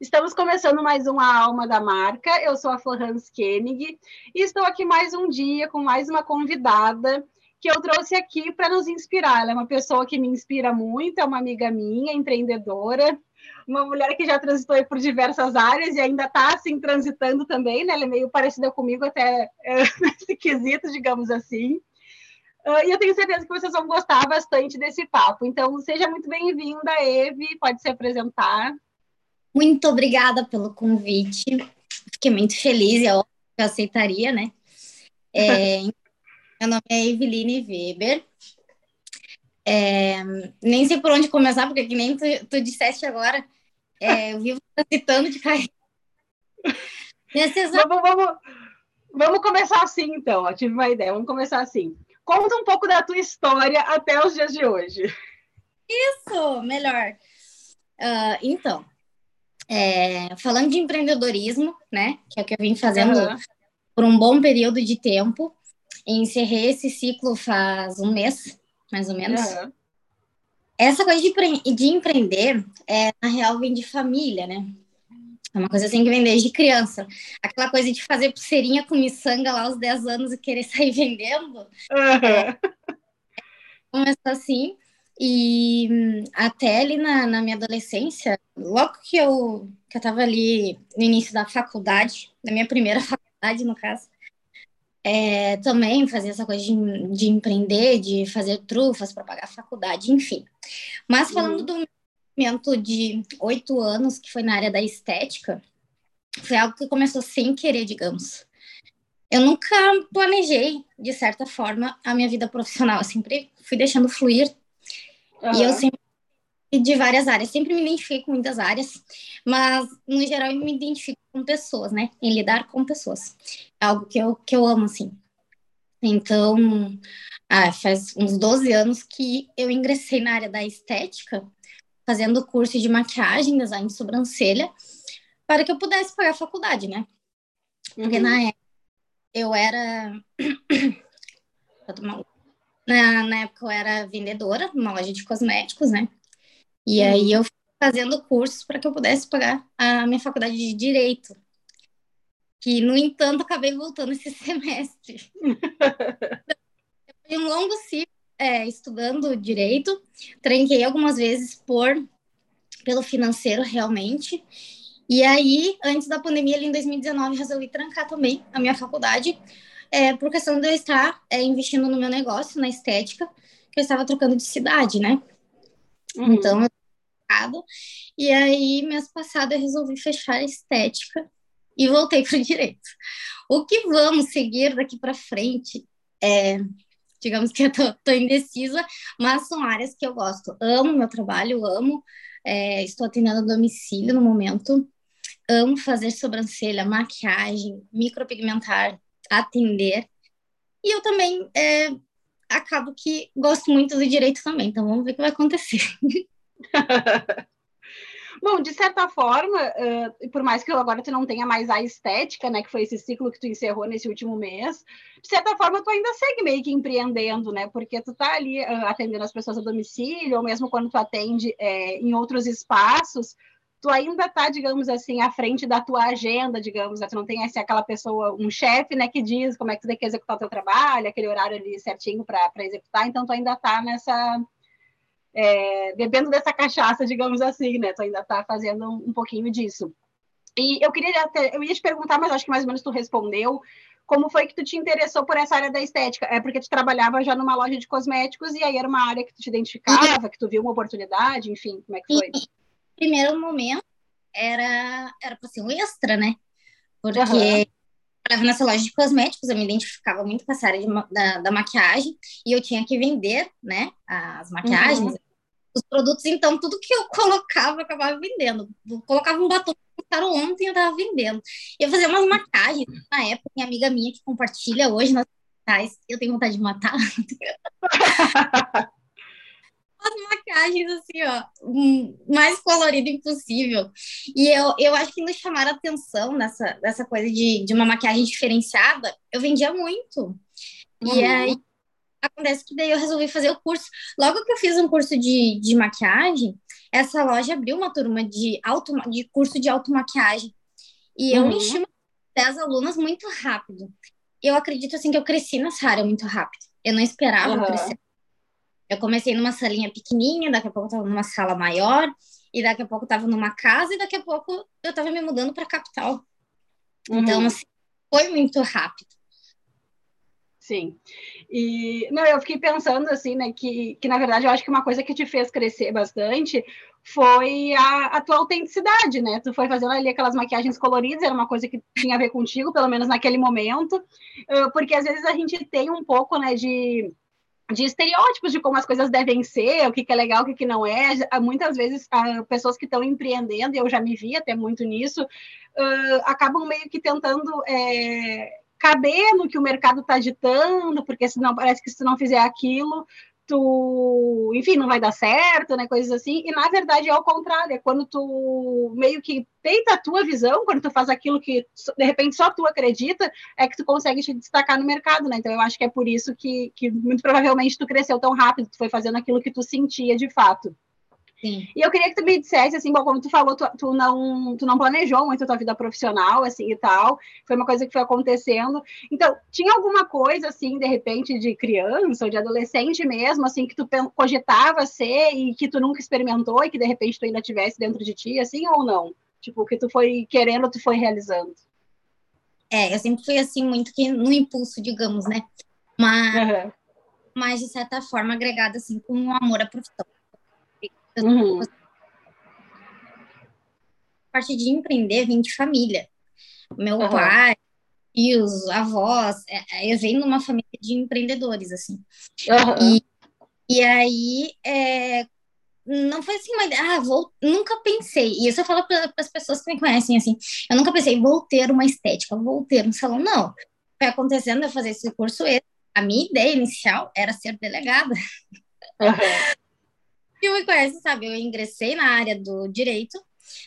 Estamos começando mais uma Alma da Marca. Eu sou a Florence Koenig e estou aqui mais um dia com mais uma convidada que eu trouxe aqui para nos inspirar. Ela é uma pessoa que me inspira muito, é uma amiga minha, empreendedora, uma mulher que já transitou por diversas áreas e ainda está assim transitando também, né? Ela é meio parecida comigo até é, nesse quesito, digamos assim. Uh, e eu tenho certeza que vocês vão gostar bastante desse papo. Então, seja muito bem-vinda, Eve, pode se apresentar. Muito obrigada pelo convite. Fiquei muito feliz, é óbvio que eu aceitaria, né? É, meu nome é Eveline Weber. É, nem sei por onde começar, porque que nem tu, tu disseste agora, é, eu vivo citando de carreira. Vamos, vamos, vamos começar assim, então. Eu tive uma ideia. Vamos começar assim. Conta um pouco da tua história até os dias de hoje. Isso, melhor. Uh, então, é, falando de empreendedorismo, né, que é o que eu vim fazendo uhum. por um bom período de tempo, encerrei esse ciclo faz um mês, mais ou menos. Uhum. Essa coisa de, de empreender, é, na real, vem de família, né? É uma coisa assim que vem desde criança. Aquela coisa de fazer pulseirinha com miçanga lá aos 10 anos e querer sair vendendo. Uhum. É, começou assim. E hum, até ali na, na minha adolescência, logo que eu, que eu tava ali no início da faculdade, na minha primeira faculdade, no caso, é, também fazia essa coisa de, de empreender, de fazer trufas para pagar a faculdade, enfim. Mas falando uhum. do momento de oito anos, que foi na área da estética, foi algo que começou sem querer, digamos. Eu nunca planejei, de certa forma, a minha vida profissional. Eu sempre fui deixando fluir Uhum. E eu sempre de várias áreas, sempre me identifiquei com muitas áreas, mas no geral eu me identifico com pessoas, né? Em lidar com pessoas. É algo que eu, que eu amo, assim. Então, ah, faz uns 12 anos que eu ingressei na área da estética, fazendo curso de maquiagem, design de sobrancelha, para que eu pudesse pagar a faculdade, né? Porque uhum. na época eu era. Vou tomar na, na época eu era vendedora numa loja de cosméticos, né? E uhum. aí eu fui fazendo cursos para que eu pudesse pagar a minha faculdade de direito. Que, no entanto, acabei voltando esse semestre. Foi um longo ciclo é, estudando direito, tranquei algumas vezes por pelo financeiro realmente. E aí, antes da pandemia, ali em 2019, resolvi trancar também a minha faculdade é, por questão de eu estar é, investindo no meu negócio, na estética, que eu estava trocando de cidade, né? Uhum. Então, eu e aí, mês passado, eu resolvi fechar a estética e voltei para o direito. O que vamos seguir daqui para frente é, digamos que eu tô, tô, indecisa, mas são áreas que eu gosto. Amo meu trabalho, amo, é, estou atendendo a domicílio no momento, amo fazer sobrancelha, maquiagem, micropigmentar, atender. E eu também é, acabo que gosto muito do direito também, então vamos ver o que vai acontecer. Bom, de certa forma, uh, por mais que agora tu não tenha mais a estética, né, que foi esse ciclo que tu encerrou nesse último mês, de certa forma tu ainda segue meio que empreendendo, né, porque tu tá ali uh, atendendo as pessoas a domicílio, ou mesmo quando tu atende é, em outros espaços, tu ainda está, digamos assim, à frente da tua agenda, digamos, né? tu não tem assim, aquela pessoa, um chefe, né, que diz como é que tu tem que executar o teu trabalho, aquele horário ali certinho para executar, então tu ainda está nessa, é, bebendo dessa cachaça, digamos assim, né, tu ainda está fazendo um, um, pouquinho disso. E eu queria até, eu ia te perguntar, mas acho que mais ou menos tu respondeu, como foi que tu te interessou por essa área da estética? É porque tu trabalhava já numa loja de cosméticos e aí era uma área que tu te identificava, que tu viu uma oportunidade, enfim, como é que foi? Primeiro momento era era para ser um extra, né? Porque uhum. eu nessa loja de cosméticos, eu me identificava muito com essa área de, da, da, maquiagem e eu tinha que vender, né? As maquiagens, uhum. os produtos, então tudo que eu colocava eu acabava vendendo. Eu colocava um batom lançaram ontem eu tava vendendo. Eu fazia umas maquiagens na época, minha amiga minha que compartilha hoje nas eu tenho vontade de matar. as maquiagens assim, ó, mais colorido impossível. E eu, eu acho que nos chamaram atenção nessa, nessa coisa de, de uma maquiagem diferenciada, eu vendia muito. Uhum. E aí acontece que daí eu resolvi fazer o curso. Logo que eu fiz um curso de, de maquiagem, essa loja abriu uma turma de, auto, de curso de automaquiagem. E eu uhum. enchi 10 alunas muito rápido. Eu acredito, assim, que eu cresci nessa área muito rápido. Eu não esperava uhum. crescer. Eu comecei numa salinha pequenininha, daqui a pouco eu estava numa sala maior, e daqui a pouco eu estava numa casa, e daqui a pouco eu estava me mudando para a capital. Então, uhum. Então, assim, foi muito rápido. Sim. E não, eu fiquei pensando assim, né, que, que na verdade eu acho que uma coisa que te fez crescer bastante foi a, a tua autenticidade, né? Tu foi fazendo ali aquelas maquiagens coloridas, era uma coisa que tinha a ver contigo, pelo menos naquele momento, porque às vezes a gente tem um pouco, né, de de estereótipos de como as coisas devem ser, o que, que é legal, o que, que não é. Muitas vezes, pessoas que estão empreendendo, e eu já me vi até muito nisso, uh, acabam meio que tentando é, caber no que o mercado está ditando, porque senão parece que se não fizer aquilo, tu, enfim, não vai dar certo, né, coisas assim, e na verdade é ao contrário, é quando tu meio que peita a tua visão, quando tu faz aquilo que de repente só tu acredita, é que tu consegue te destacar no mercado, né, então eu acho que é por isso que, que muito provavelmente tu cresceu tão rápido, tu foi fazendo aquilo que tu sentia de fato. Sim. E eu queria que tu me dissesse, assim, bom, como tu falou, tu, tu, não, tu não planejou muito a tua vida profissional, assim, e tal, foi uma coisa que foi acontecendo. Então, tinha alguma coisa, assim, de repente, de criança ou de adolescente mesmo, assim, que tu cogitava ser e que tu nunca experimentou e que, de repente, tu ainda tivesse dentro de ti, assim, ou não? Tipo, que tu foi querendo, tu foi realizando? É, eu sempre fui, assim, muito que no impulso, digamos, né? Mas, uhum. mas de certa forma, agregada, assim, com um amor à profissão. Uhum. A parte de empreender vem de família. Meu uhum. pai, e os avós, é, é, eu venho numa família de empreendedores, assim. Uhum. E, e aí, é, não foi assim, mas ah, vou, nunca pensei. E isso eu falo para as pessoas que me conhecem assim. Eu nunca pensei, vou ter uma estética, vou ter um salão. Não. Foi acontecendo eu fazer esse curso. A minha ideia inicial era ser delegada. Uhum. Quem me conhece sabe, eu ingressei na área do direito.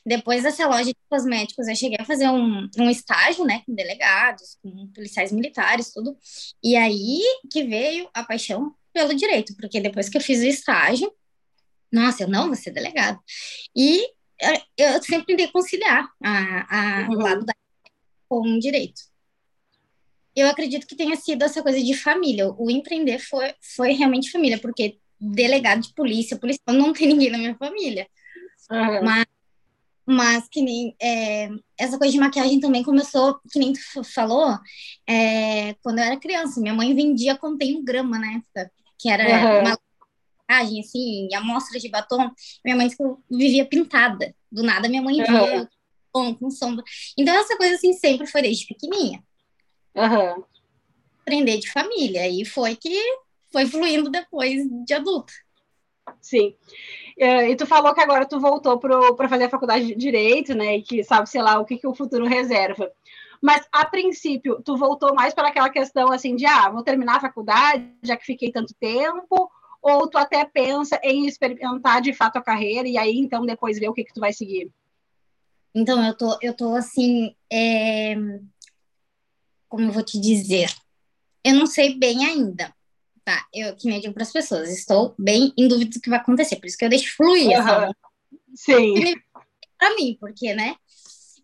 Depois dessa loja de cosméticos, eu cheguei a fazer um, um estágio, né, com delegados, com policiais militares, tudo. E aí que veio a paixão pelo direito, porque depois que eu fiz o estágio, nossa, eu não vou ser delegado. E eu sempre tentei conciliar a, a uhum. lado da com o direito. Eu acredito que tenha sido essa coisa de família. O empreender foi, foi realmente família, porque delegado de polícia, policial, não tem ninguém na minha família. Uhum. Mas, mas que nem é, essa coisa de maquiagem também começou, que nem tu falou, é, quando eu era criança. Minha mãe vendia contém um grama na época, que era uhum. uma maquiagem, assim, amostra de batom. Minha mãe vivia pintada. Do nada, minha mãe via uhum. com sombra. Então, essa coisa, assim, sempre foi desde pequenininha. Uhum. Aprender de família. E foi que foi fluindo depois de adulta. Sim. É, e tu falou que agora tu voltou para fazer a faculdade de Direito, né? E que sabe, sei lá, o que, que o futuro reserva. Mas, a princípio, tu voltou mais para aquela questão, assim, de, ah, vou terminar a faculdade, já que fiquei tanto tempo, ou tu até pensa em experimentar, de fato, a carreira, e aí, então, depois ver o que que tu vai seguir? Então, eu tô, eu tô assim, é... como eu vou te dizer? Eu não sei bem ainda, tá, eu que nem digo para as pessoas, estou bem em dúvida do que vai acontecer, por isso que eu deixo fluir, uhum. sabe? Sim. Para mim, porque, né?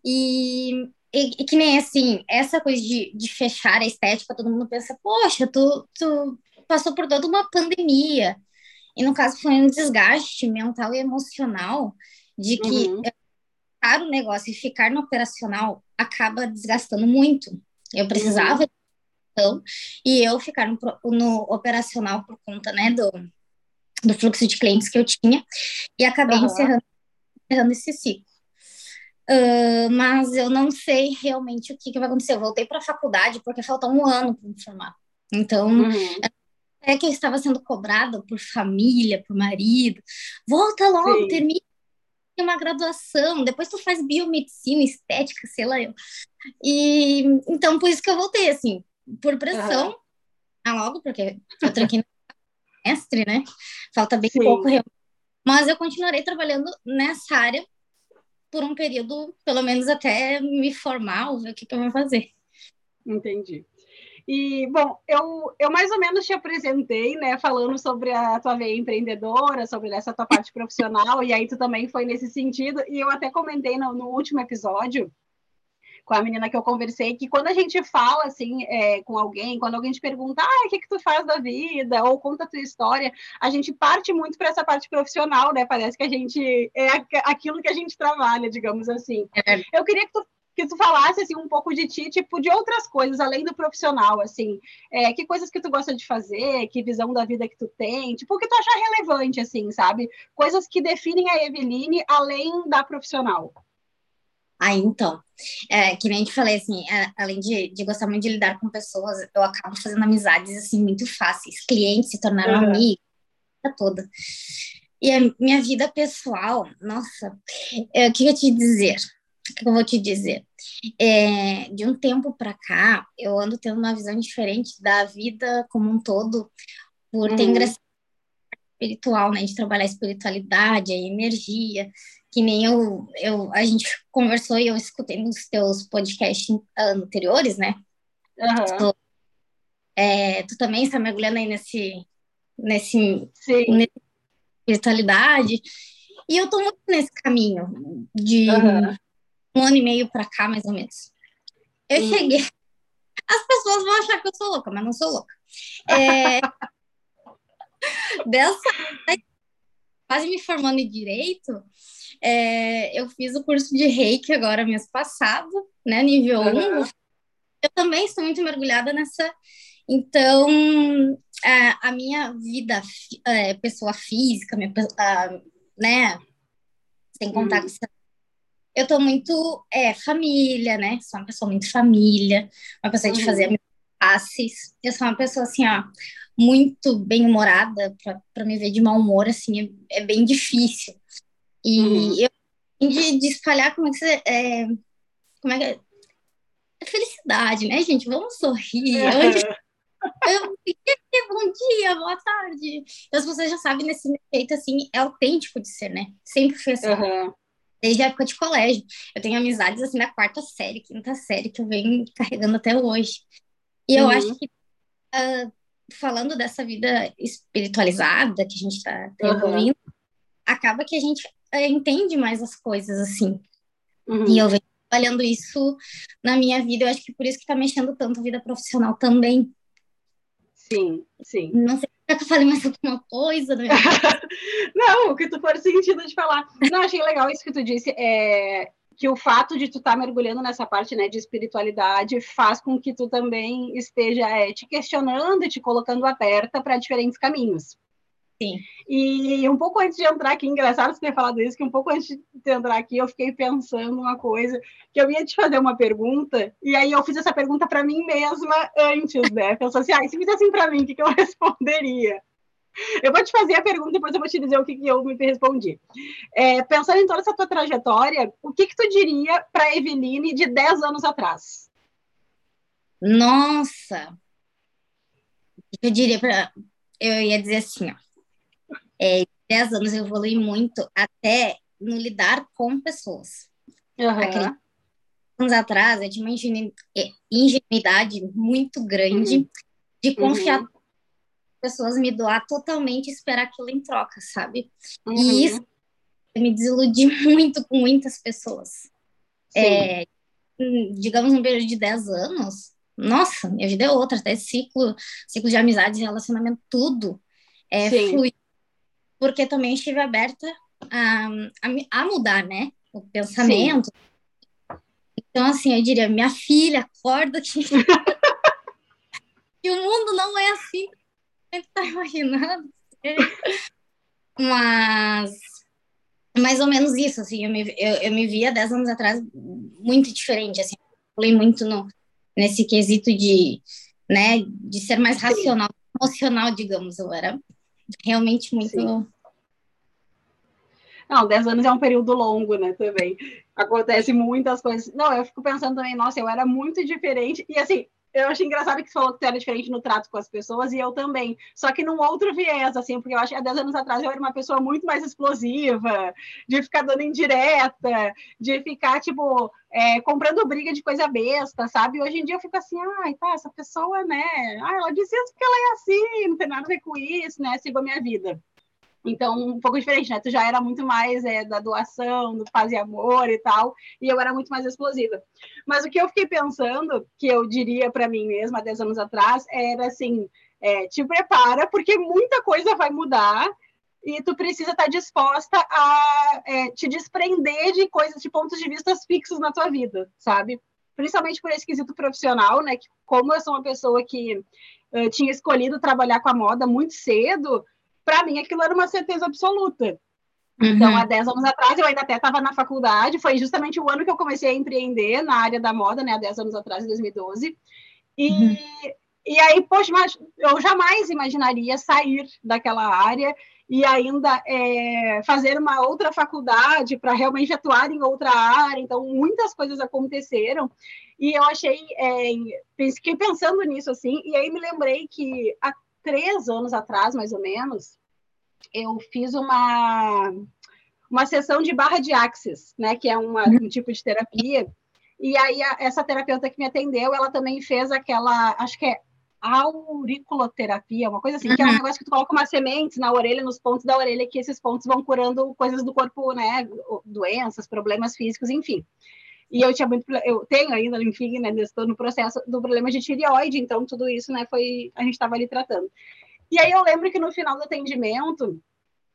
E, e, e, que nem assim, essa coisa de, de fechar a estética, todo mundo pensa, poxa, tu, tu passou por toda uma pandemia. E no caso foi um desgaste mental e emocional de que uhum. ficar o negócio e ficar no operacional acaba desgastando muito. Eu precisava uhum gestão e eu ficar no, no operacional por conta né, do, do fluxo de clientes que eu tinha e acabei uhum. encerrando, encerrando esse ciclo. Uh, mas eu não sei realmente o que, que vai acontecer. Eu voltei para a faculdade porque falta um ano para me formar. Então, uhum. é que eu estava sendo cobrada por família, por marido. Volta logo, Sim. termina uma graduação, depois tu faz biomedicina, estética, sei lá eu. E então por isso que eu voltei assim, por pressão, uhum. logo, porque eu tranquei no mestre, né? Falta bem Sim. pouco, mas eu continuarei trabalhando nessa área por um período, pelo menos até me formar, ou ver o que, que eu vou fazer. Entendi. E, bom, eu, eu mais ou menos te apresentei, né, falando sobre a tua veia empreendedora, sobre essa tua parte profissional, e aí tu também foi nesse sentido, e eu até comentei no, no último episódio com a menina que eu conversei, que quando a gente fala assim é, com alguém, quando alguém te pergunta, ah, o que, que tu faz da vida, ou conta a tua história, a gente parte muito para essa parte profissional, né? Parece que a gente é aquilo que a gente trabalha, digamos assim. É. Eu queria que tu que tu falasse assim um pouco de ti, tipo de outras coisas além do profissional, assim, é, que coisas que tu gosta de fazer, que visão da vida que tu tem, tipo o que tu acha relevante, assim, sabe? Coisas que definem a Eveline além da profissional. Ah, então, é, que nem a gente falei, assim, é, além de, de, gostar muito de lidar com pessoas, eu acabo fazendo amizades, assim, muito fáceis. Clientes se tornaram uhum. amigos, toda. E a minha vida pessoal, nossa, é, o que eu te dizer? O que eu vou te dizer? É, de um tempo para cá, eu ando tendo uma visão diferente da vida como um todo, por uhum. ter ingressado espiritual, né, de trabalhar a espiritualidade, a energia, que nem eu, eu, a gente conversou e eu escutei nos teus podcasts anteriores, né? Uhum. Tu, é, tu também está mergulhando aí nesse, nesse, nesse espiritualidade. E eu tô muito nesse caminho de uhum. um ano e meio para cá, mais ou menos. Eu uhum. cheguei. As pessoas vão achar que eu sou louca, mas não sou louca. É, dessa quase me formando em direito, é, eu fiz o curso de reiki agora mês passado, né, nível uhum. 1. Eu também estou muito mergulhada nessa. Então, é, a minha vida, é, pessoa física, minha, né, sem contar uhum. com eu tô muito é, família, né? Sou uma pessoa muito família, uma pessoa de fazer uhum. Passes. Eu sou uma pessoa assim, ó, muito bem-humorada para me ver de mau humor, assim, é, é bem difícil. E uhum. eu de, de, espalhar como é que você. É, como é que é? é felicidade, né, gente? Vamos sorrir. Eu, bom dia, boa tarde. Então, as pessoas já sabem nesse jeito, assim, é autêntico de ser, né? Sempre foi assim. Uhum. Desde a época de colégio. Eu tenho amizades, assim, da quarta série, quinta série, que eu venho carregando até hoje. E eu uhum. acho que, uh, falando dessa vida espiritualizada que a gente está tá uhum. acaba que a gente é, entende mais as coisas, assim. Uhum. E eu venho trabalhando isso na minha vida, eu acho que por isso que tá mexendo tanto a vida profissional também. Sim, sim. Não sei se eu falei mais alguma coisa. Né? Não, o que tu for sentindo de falar. Não, achei legal isso que tu disse. É, que o fato de tu estar tá mergulhando nessa parte né, de espiritualidade faz com que tu também esteja é, te questionando e te colocando aberta para diferentes caminhos. Sim. E um pouco antes de entrar aqui, engraçado você ter falado isso, que um pouco antes de entrar aqui eu fiquei pensando uma coisa, que eu ia te fazer uma pergunta, e aí eu fiz essa pergunta para mim mesma antes, né? Pensou assim, ah, se fizessem para mim, o que, que eu responderia? Eu vou te fazer a pergunta, depois eu vou te dizer o que, que eu me respondi. É, pensando em toda essa tua trajetória, o que, que tu diria para Eveline de 10 anos atrás? Nossa! Eu diria para. Eu ia dizer assim, ó é, 10 anos eu evolui muito até no lidar com pessoas. Uhum. anos atrás, eu tinha uma é, ingenuidade muito grande uhum. de confiar uhum. Pessoas me doar totalmente e esperar aquilo em troca, sabe? E uhum. isso me desiludi muito com muitas pessoas. É, digamos, um período de 10 anos, nossa, minha vida é outra, até ciclo, ciclo de amizade, relacionamento, tudo é, flui porque também estive aberta a, a, a mudar, né? O pensamento. Sim. Então, assim, eu diria, minha filha, acorda que, que o mundo não é assim você está imaginando. Mas, mais ou menos isso, assim, eu me, eu, eu me via 10 anos atrás muito diferente, assim, falei muito no, nesse quesito de, né, de ser mais racional, emocional, digamos, eu era realmente muito. Sim. Não, 10 anos é um período longo, né? Também. Acontece muitas coisas. Não, eu fico pensando também, nossa, eu era muito diferente. E assim, eu achei engraçado que você falou que tu era diferente no trato com as pessoas, e eu também. Só que num outro viés, assim, porque eu acho que há 10 anos atrás eu era uma pessoa muito mais explosiva, de ficar dando indireta, de ficar, tipo, é, comprando briga de coisa besta, sabe? Hoje em dia eu fico assim, ai, tá, essa pessoa, né? Ah, ela disse isso porque ela é assim, não tem nada a ver com isso, né? Sigo a minha vida. Então, um pouco diferente, né? Tu já era muito mais é, da doação, do paz e amor e tal, e eu era muito mais explosiva. Mas o que eu fiquei pensando, que eu diria para mim mesma há 10 anos atrás, era assim: é, te prepara, porque muita coisa vai mudar e tu precisa estar tá disposta a é, te desprender de coisas, de pontos de vista fixos na tua vida, sabe? Principalmente por esse quesito profissional, né? Que como eu sou uma pessoa que uh, tinha escolhido trabalhar com a moda muito cedo, para mim aquilo era uma certeza absoluta. Uhum. Então, há 10 anos atrás, eu ainda até estava na faculdade, foi justamente o ano que eu comecei a empreender na área da moda, né, há 10 anos atrás, em 2012. E, uhum. e aí, poxa, mas eu jamais imaginaria sair daquela área e ainda é, fazer uma outra faculdade para realmente atuar em outra área. Então, muitas coisas aconteceram. E eu achei, é, fiquei pensando nisso assim, e aí me lembrei que três anos atrás, mais ou menos, eu fiz uma, uma sessão de barra de axis, né, que é uma, um tipo de terapia. E aí, a, essa terapeuta que me atendeu, ela também fez aquela, acho que é auriculoterapia, uma coisa assim, uhum. que é um uhum. negócio que tu coloca umas sementes na orelha, nos pontos da orelha, que esses pontos vão curando coisas do corpo, né, doenças, problemas físicos, enfim. E eu tinha muito, eu tenho ainda, enfim, né, estou no processo do problema de tireoide, então tudo isso, né, foi, a gente estava ali tratando. E aí eu lembro que no final do atendimento,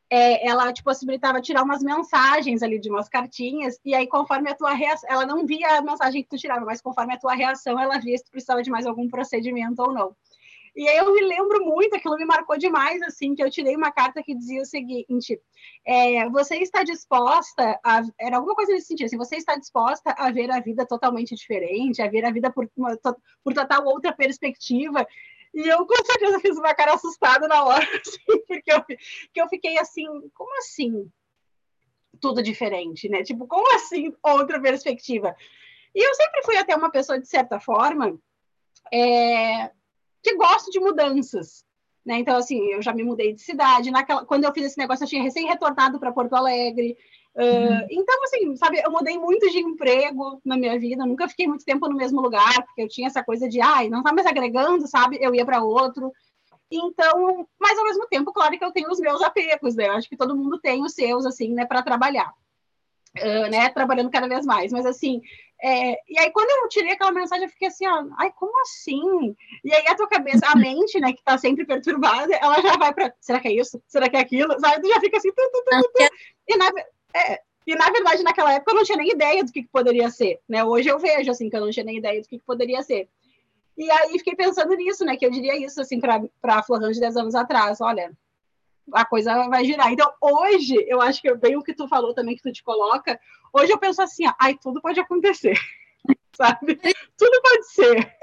é, ela te possibilitava tirar umas mensagens ali de umas cartinhas, e aí conforme a tua reação, ela não via a mensagem que tu tirava, mas conforme a tua reação, ela via se tu precisava de mais algum procedimento ou não. E aí eu me lembro muito, aquilo me marcou demais, assim, que eu tirei uma carta que dizia o seguinte: é, você está disposta a. Era alguma coisa nesse sentido, assim, você está disposta a ver a vida totalmente diferente, a ver a vida por, uma, por total outra perspectiva. E eu com certeza fiz uma cara assustada na hora, assim, porque eu, que eu fiquei assim, como assim? Tudo diferente, né? Tipo, como assim outra perspectiva? E eu sempre fui até uma pessoa, de certa forma, é, que gosto de mudanças. Né? Então, assim, eu já me mudei de cidade. Naquela, quando eu fiz esse negócio, eu tinha recém-retornado para Porto Alegre. Uh, Então, assim, sabe, eu mudei muito de emprego na minha vida. Nunca fiquei muito tempo no mesmo lugar, porque eu tinha essa coisa de, ai, não tá mais agregando, sabe? Eu ia para outro. Então, mas ao mesmo tempo, claro que eu tenho os meus apegos, né? Eu acho que todo mundo tem os seus, assim, né, para trabalhar. Uh, né, trabalhando cada vez mais. Mas, assim, é, e aí, quando eu tirei aquela mensagem, eu fiquei assim, ó, ai, como assim? E aí, a tua cabeça, a mente, né, que tá sempre perturbada, ela já vai para será que é isso? Será que é aquilo? Sabe? Tu já fica assim, tu, tu, tu, tu. E, na, é, e na verdade, naquela época, eu não tinha nem ideia do que, que poderia ser, né? Hoje eu vejo, assim, que eu não tinha nem ideia do que, que poderia ser. E aí, fiquei pensando nisso, né, que eu diria isso, assim, para a Florão de 10 anos atrás, olha, a coisa vai girar. Então, hoje, eu acho que bem o que tu falou também, que tu te coloca, hoje eu penso assim, ó, ai, tudo pode acontecer, sabe? Tudo pode ser.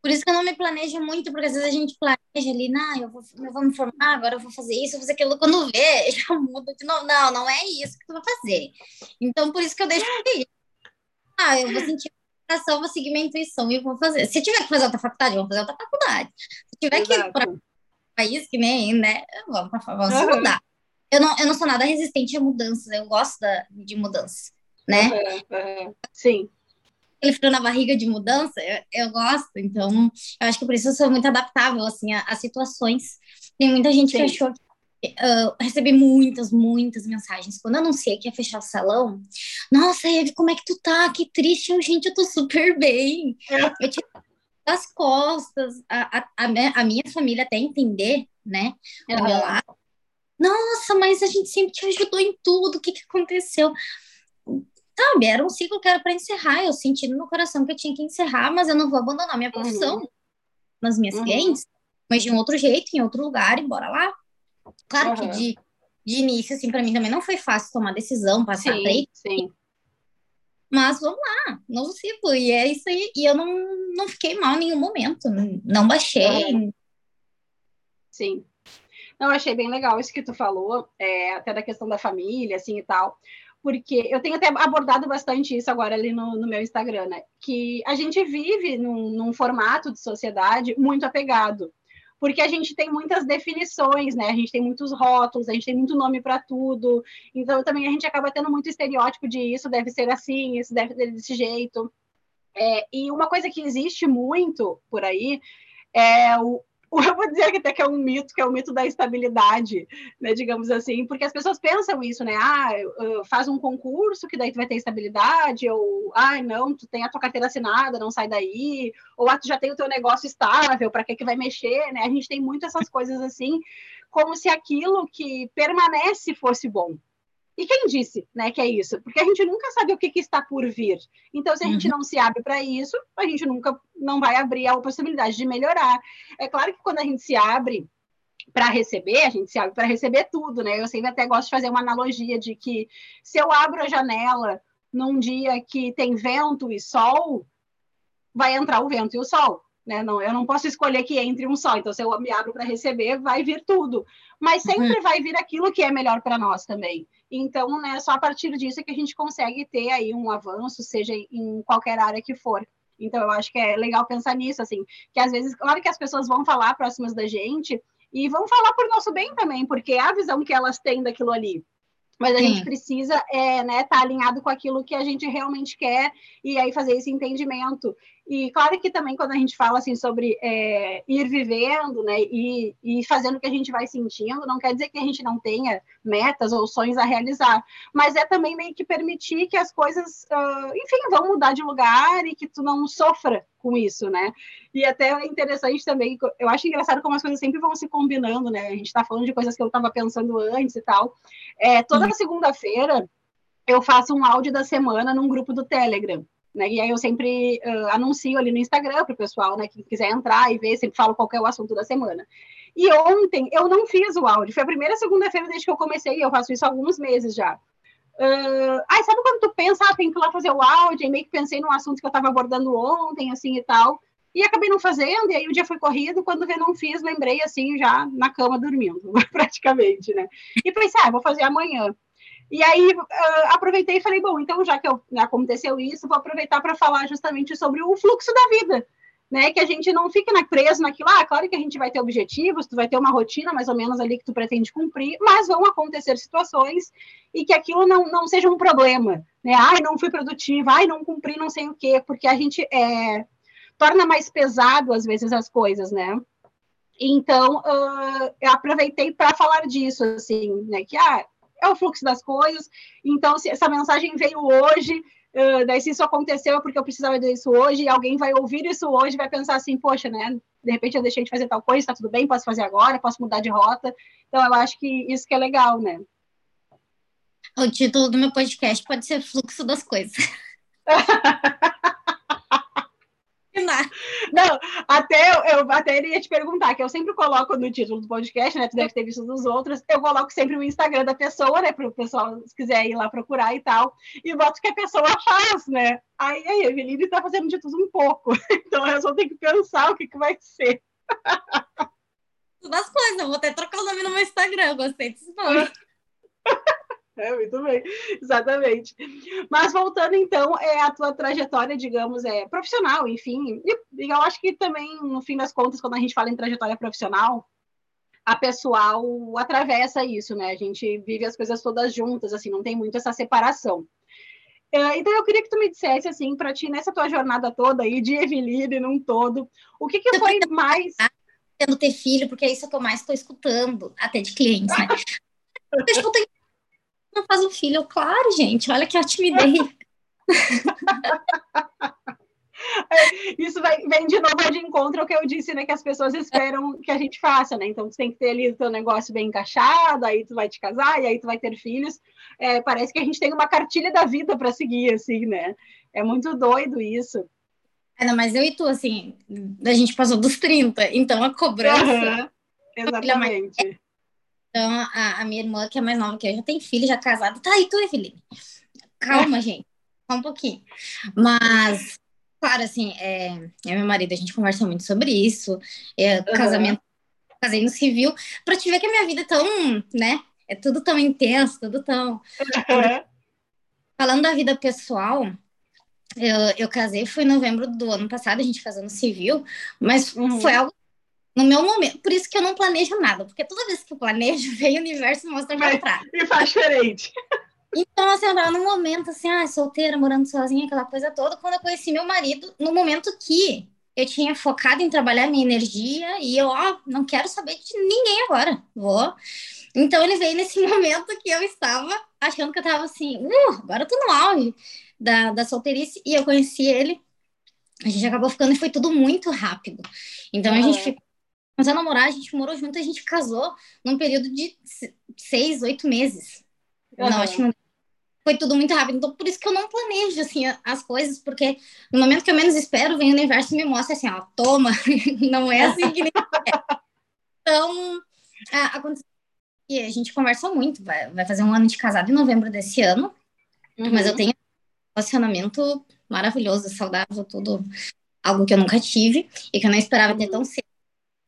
Por isso que eu não me planejo muito, porque às vezes a gente planeja ali, não, eu vou, eu vou me formar, agora eu vou fazer isso, eu vou fazer aquilo. Quando vê, já muda de novo. Não, não é isso que tu vai fazer. Então, por isso que eu deixo ir. Ah, eu vou sentir ação, vou seguir minha intuição e vou fazer. Se tiver que fazer outra faculdade, eu vou fazer outra faculdade. Se tiver Exato. que ir para país que nem, né? Vamos, vamos uhum. mudar. Eu não, eu não sou nada resistente a mudanças, eu gosto da, de mudança, né? Uhum, uhum. Sim. Aquele frio na barriga de mudança, eu, eu, gosto, então eu acho que por isso eu sou muito adaptável, assim, a situações. Tem muita gente Sim. que achou que Uh, recebi muitas, muitas mensagens. Quando eu anunciei que ia fechar o salão, nossa, Eve, como é que tu tá? Que triste. Eu, gente, eu tô super bem. É. Eu tinha das costas, a, a, a, minha família até entender, né? Uhum. meu lado. Nossa, mas a gente sempre te ajudou em tudo, o que, que aconteceu? Sabe, era um ciclo que era para encerrar. Eu senti no coração que eu tinha que encerrar, mas eu não vou abandonar minha profissão uhum. nas minhas uhum. clientes, mas de um outro jeito, em outro lugar, e bora lá. Claro uhum. que de, de início, assim, para mim também não foi fácil tomar decisão, passar sim, sim. Mas vamos lá, novo ciclo. E é isso aí. E eu não, não fiquei mal em nenhum momento. Não baixei. Sim. Não, achei bem legal isso que tu falou, é, até da questão da família, assim, e tal porque eu tenho até abordado bastante isso agora ali no, no meu Instagram, né? Que a gente vive num, num, formato de sociedade muito apegado, porque a gente tem muitas definições, né? A gente tem muitos rótulos, a gente tem muito nome para tudo, então também a gente acaba tendo muito estereótipo de isso deve ser assim, isso deve ser desse jeito. É, e uma coisa que existe muito por aí é o, eu vou dizer que até que é um mito, que é o mito da estabilidade, né, digamos assim, porque as pessoas pensam isso, né, ah, faz um concurso que daí tu vai ter estabilidade, ou, ah, não, tu tem a tua carteira assinada, não sai daí, ou ah, tu já tem o teu negócio estável, para que que vai mexer, né, a gente tem muito essas coisas assim, como se aquilo que permanece fosse bom, e quem disse, né, que é isso? Porque a gente nunca sabe o que, que está por vir. Então, se a uhum. gente não se abre para isso, a gente nunca não vai abrir a possibilidade de melhorar. É claro que quando a gente se abre para receber, a gente se abre para receber tudo, né? Eu sempre até gosto de fazer uma analogia de que se eu abro a janela num dia que tem vento e sol, vai entrar o vento e o sol. Né? Não, eu não posso escolher que entre um só. Então, se eu me abro para receber, vai vir tudo. Mas uhum. sempre uhum. vai vir aquilo que é melhor para nós também. Então, né, só a partir disso é que a gente consegue ter aí um avanço, seja em qualquer área que for. Então, eu acho que é legal pensar nisso, assim, que às vezes, claro que as pessoas vão falar próximas da gente e vão falar por nosso bem também, porque é a visão que elas têm daquilo ali. Mas a Sim. gente precisa é, né, estar tá alinhado com aquilo que a gente realmente quer e aí fazer esse entendimento. E claro que também quando a gente fala assim sobre é, ir vivendo, né, e, e fazendo o que a gente vai sentindo, não quer dizer que a gente não tenha metas ou sonhos a realizar, mas é também meio que permitir que as coisas, uh, enfim, vão mudar de lugar e que tu não sofra com isso, né? E até é interessante também, eu acho engraçado como as coisas sempre vão se combinando, né? A gente está falando de coisas que eu estava pensando antes e tal. É, toda uhum. segunda-feira eu faço um áudio da semana num grupo do Telegram. Né? E aí eu sempre uh, anuncio ali no Instagram para o pessoal, né, que quiser entrar e ver, sempre falo qual é o assunto da semana. E ontem eu não fiz o áudio, foi a primeira segunda-feira desde que eu comecei, eu faço isso há alguns meses já. Uh, sabe quando tu pensa, ah, tem que ir lá fazer o áudio, e meio que pensei num assunto que eu estava abordando ontem, assim, e tal, e acabei não fazendo, e aí o dia foi corrido, quando eu não fiz, lembrei, assim, já na cama dormindo, praticamente, né? E pensei, ah, vou fazer amanhã. E aí uh, aproveitei e falei, bom, então já que eu, aconteceu isso, vou aproveitar para falar justamente sobre o fluxo da vida, né? Que a gente não fique na, preso naquilo, ah, claro que a gente vai ter objetivos, tu vai ter uma rotina mais ou menos ali que tu pretende cumprir, mas vão acontecer situações e que aquilo não, não seja um problema, né? Ai, não fui produtiva, ai, não cumpri não sei o quê, porque a gente é, torna mais pesado às vezes as coisas, né? Então, uh, eu aproveitei para falar disso, assim, né? Que, ah, é o fluxo das coisas. Então, se essa mensagem veio hoje, uh, daí se isso aconteceu é porque eu precisava disso hoje, e alguém vai ouvir isso hoje vai pensar assim, poxa, né? De repente eu deixei de fazer tal coisa, está tudo bem, posso fazer agora, posso mudar de rota. Então, eu acho que isso que é legal, né? O título do meu podcast pode ser Fluxo das Coisas. Não, até eu, eu até iria te perguntar, que eu sempre coloco no título do podcast, né? Tu deve ter visto dos outros, eu coloco sempre o Instagram da pessoa, né? Para o pessoal, se quiser ir lá procurar e tal, e boto que a pessoa faz, né? Aí, aí a Eveline tá fazendo de tudo um pouco. Então eu só tenho que pensar o que, que vai ser. Tudo as coisas, eu vou até trocar o nome no meu Instagram, gostei desse nome. É, muito bem, exatamente. Mas voltando então, é a tua trajetória, digamos, é profissional, enfim. E eu acho que também, no fim das contas, quando a gente fala em trajetória profissional, a pessoal atravessa isso, né? A gente vive as coisas todas juntas, assim, não tem muito essa separação. É, então eu queria que tu me dissesse assim, para ti nessa tua jornada toda aí de Eveline num todo, o que que foi mais tendo ter filho, porque é isso que eu mais estou escutando, até de clientes, né? eu não faz um filho. Claro, gente, olha que timidez. Isso vai, vem de novo de encontro ao que eu disse, né? Que as pessoas esperam que a gente faça, né? Então, tu tem que ter ali o teu negócio bem encaixado, aí tu vai te casar, e aí tu vai ter filhos. É, parece que a gente tem uma cartilha da vida para seguir, assim, né? É muito doido isso. É, mas eu e tu, assim, a gente passou dos 30, então a cobrança. Uhum, exatamente. Então, a, a, minha irmã, que é mais nova que eu, já tem filho, já casado. Tá, e tu, Eveline? Calma, gente. Só um pouquinho. Mas, claro, assim, é, é meu marido, a gente conversa muito sobre isso. É, uhum. Casamento casei no civil, para te ver que a minha vida é tão, né? É tudo tão intenso, tudo tão. Falando da vida pessoal, eu, eu casei, foi em novembro do ano passado, a gente casou no civil, mas uhum. foi algo no meu momento. Por isso que eu não planejo nada, porque toda vez que eu planejo, vem o universo e mostra o contrário. E faz diferente. Então, assim, eu tava num momento assim, ah, solteira, morando sozinha, aquela coisa toda, quando eu conheci meu marido, no momento que eu tinha focado em trabalhar minha energia e eu, ó, não quero saber de ninguém agora, vou. Então ele veio nesse momento que eu estava achando que eu estava assim, uh, agora eu tô no auge da, da solteirice e eu conheci ele. A gente acabou ficando e foi tudo muito rápido. Então a gente ficou começou a namorar, a gente morou junto, a gente casou num período de seis, oito meses. Uhum. Não, acho que foi tudo muito rápido. Então, por isso que eu não planejo, assim, as coisas, porque no momento que eu menos espero, vem o universo e me mostra assim, ó, toma, não é assim que nem é. Então, aconteceu e a gente conversa muito, vai, vai fazer um ano de casado em novembro desse ano, uhum. mas eu tenho um relacionamento maravilhoso, saudável, tudo, algo que eu nunca tive e que eu não esperava ter tão cedo.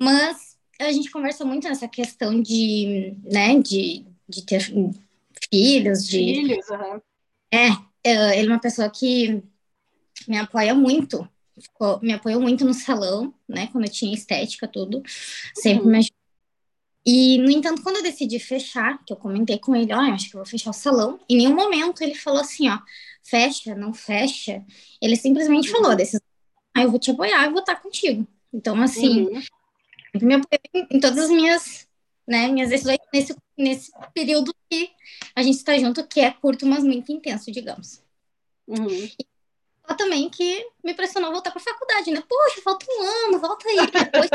Mas a gente conversa muito nessa questão de, né, de, de ter filhos, de... Filhos, uhum. É, ele é uma pessoa que me apoia muito, ficou, me apoiou muito no salão, né, quando eu tinha estética, tudo, sempre uhum. me ajudou. E, no entanto, quando eu decidi fechar, que eu comentei com ele, ó, oh, acho que eu vou fechar o salão, em nenhum momento ele falou assim, ó, fecha, não fecha. Ele simplesmente uhum. falou, desses, ah, eu vou te apoiar, eu vou estar contigo. Então, assim, uhum. Me apoiei em todas as minhas né, minhas decisões nesse, nesse período que a gente está junto, que é curto, mas muito intenso, digamos. Uhum. E ela também que me pressionou a voltar para a faculdade, né? Poxa, falta um ano, volta aí, depois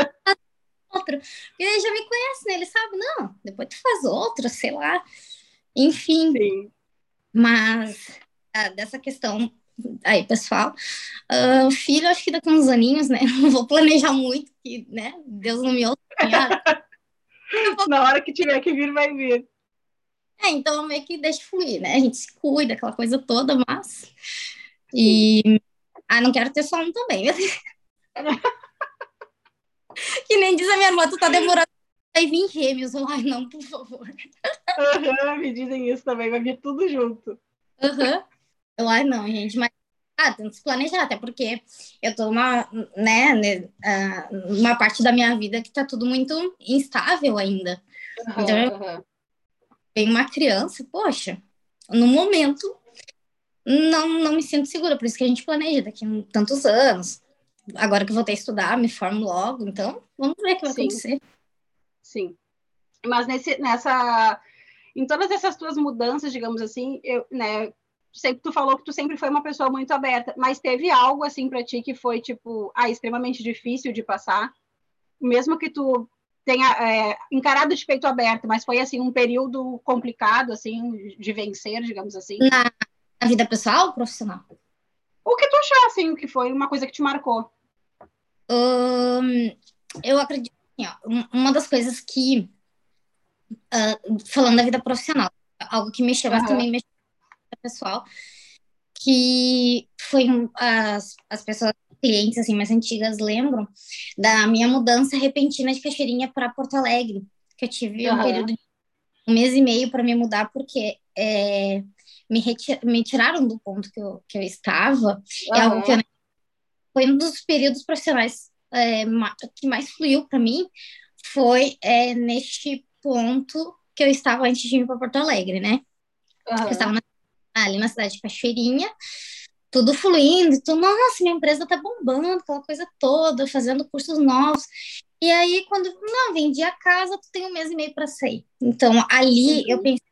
outro. E ele já me conhece, né? Ele sabe, não, depois tu faz outro, sei lá. Enfim. Sim. Mas ah, dessa questão aí, pessoal, uh, filho, acho que daqui uns aninhos, né? Não vou planejar muito, que, né? Deus não me ouça. Na hora que tiver que vir, vai vir. É, então meio que deixa fluir, né? A gente se cuida, aquela coisa toda, mas. E. Ah, não quero ter sono também. que nem diz a minha irmã, tu tá demorando. Vai vir gêmeos. Ai, não, por favor. Uhum, me dizem isso também, vai vir tudo junto. Uhum. Eu, ai, não, gente, mas ah, tem que se planejar, até porque eu tô numa, né, uma parte da minha vida que tá tudo muito instável ainda. Uhum, então, uhum. uma criança, poxa, no momento, não, não me sinto segura, por isso que a gente planeja daqui a tantos anos. Agora que eu voltei a estudar, me formo logo, então vamos ver o que vai Sim. acontecer. Sim. Mas nesse, nessa, em todas essas tuas mudanças, digamos assim, eu, né, sempre tu falou que tu sempre foi uma pessoa muito aberta, mas teve algo assim para ti que foi tipo, ah, extremamente difícil de passar, mesmo que tu tenha é, encarado de peito aberto, mas foi assim um período complicado assim de vencer, digamos assim. Na, na vida pessoal ou profissional? O que tu achou assim, o que foi uma coisa que te marcou? Eu acredito assim, ó, uma das coisas que uh, falando da vida profissional, algo que mexeu, uhum. mas também mexeu pessoal, que foi as, as pessoas, clientes assim mais antigas lembram da minha mudança repentina de Cachoeirinha para Porto Alegre, que eu tive uhum. um período de um mês e meio para me mudar porque é, me, retir, me tiraram do ponto que eu, que eu estava. Uhum. É algo que eu, foi um dos períodos profissionais é, que mais fluiu para mim foi é, neste ponto que eu estava antes de ir para Porto Alegre, né? Uhum. Eu estava na ali na cidade de Cachoeirinha, tudo fluindo, tu, nossa, minha empresa tá bombando, aquela coisa toda, fazendo cursos novos. E aí, quando, não, vendi a casa, tu tem um mês e meio para sair. Então, ali uhum. eu pensei,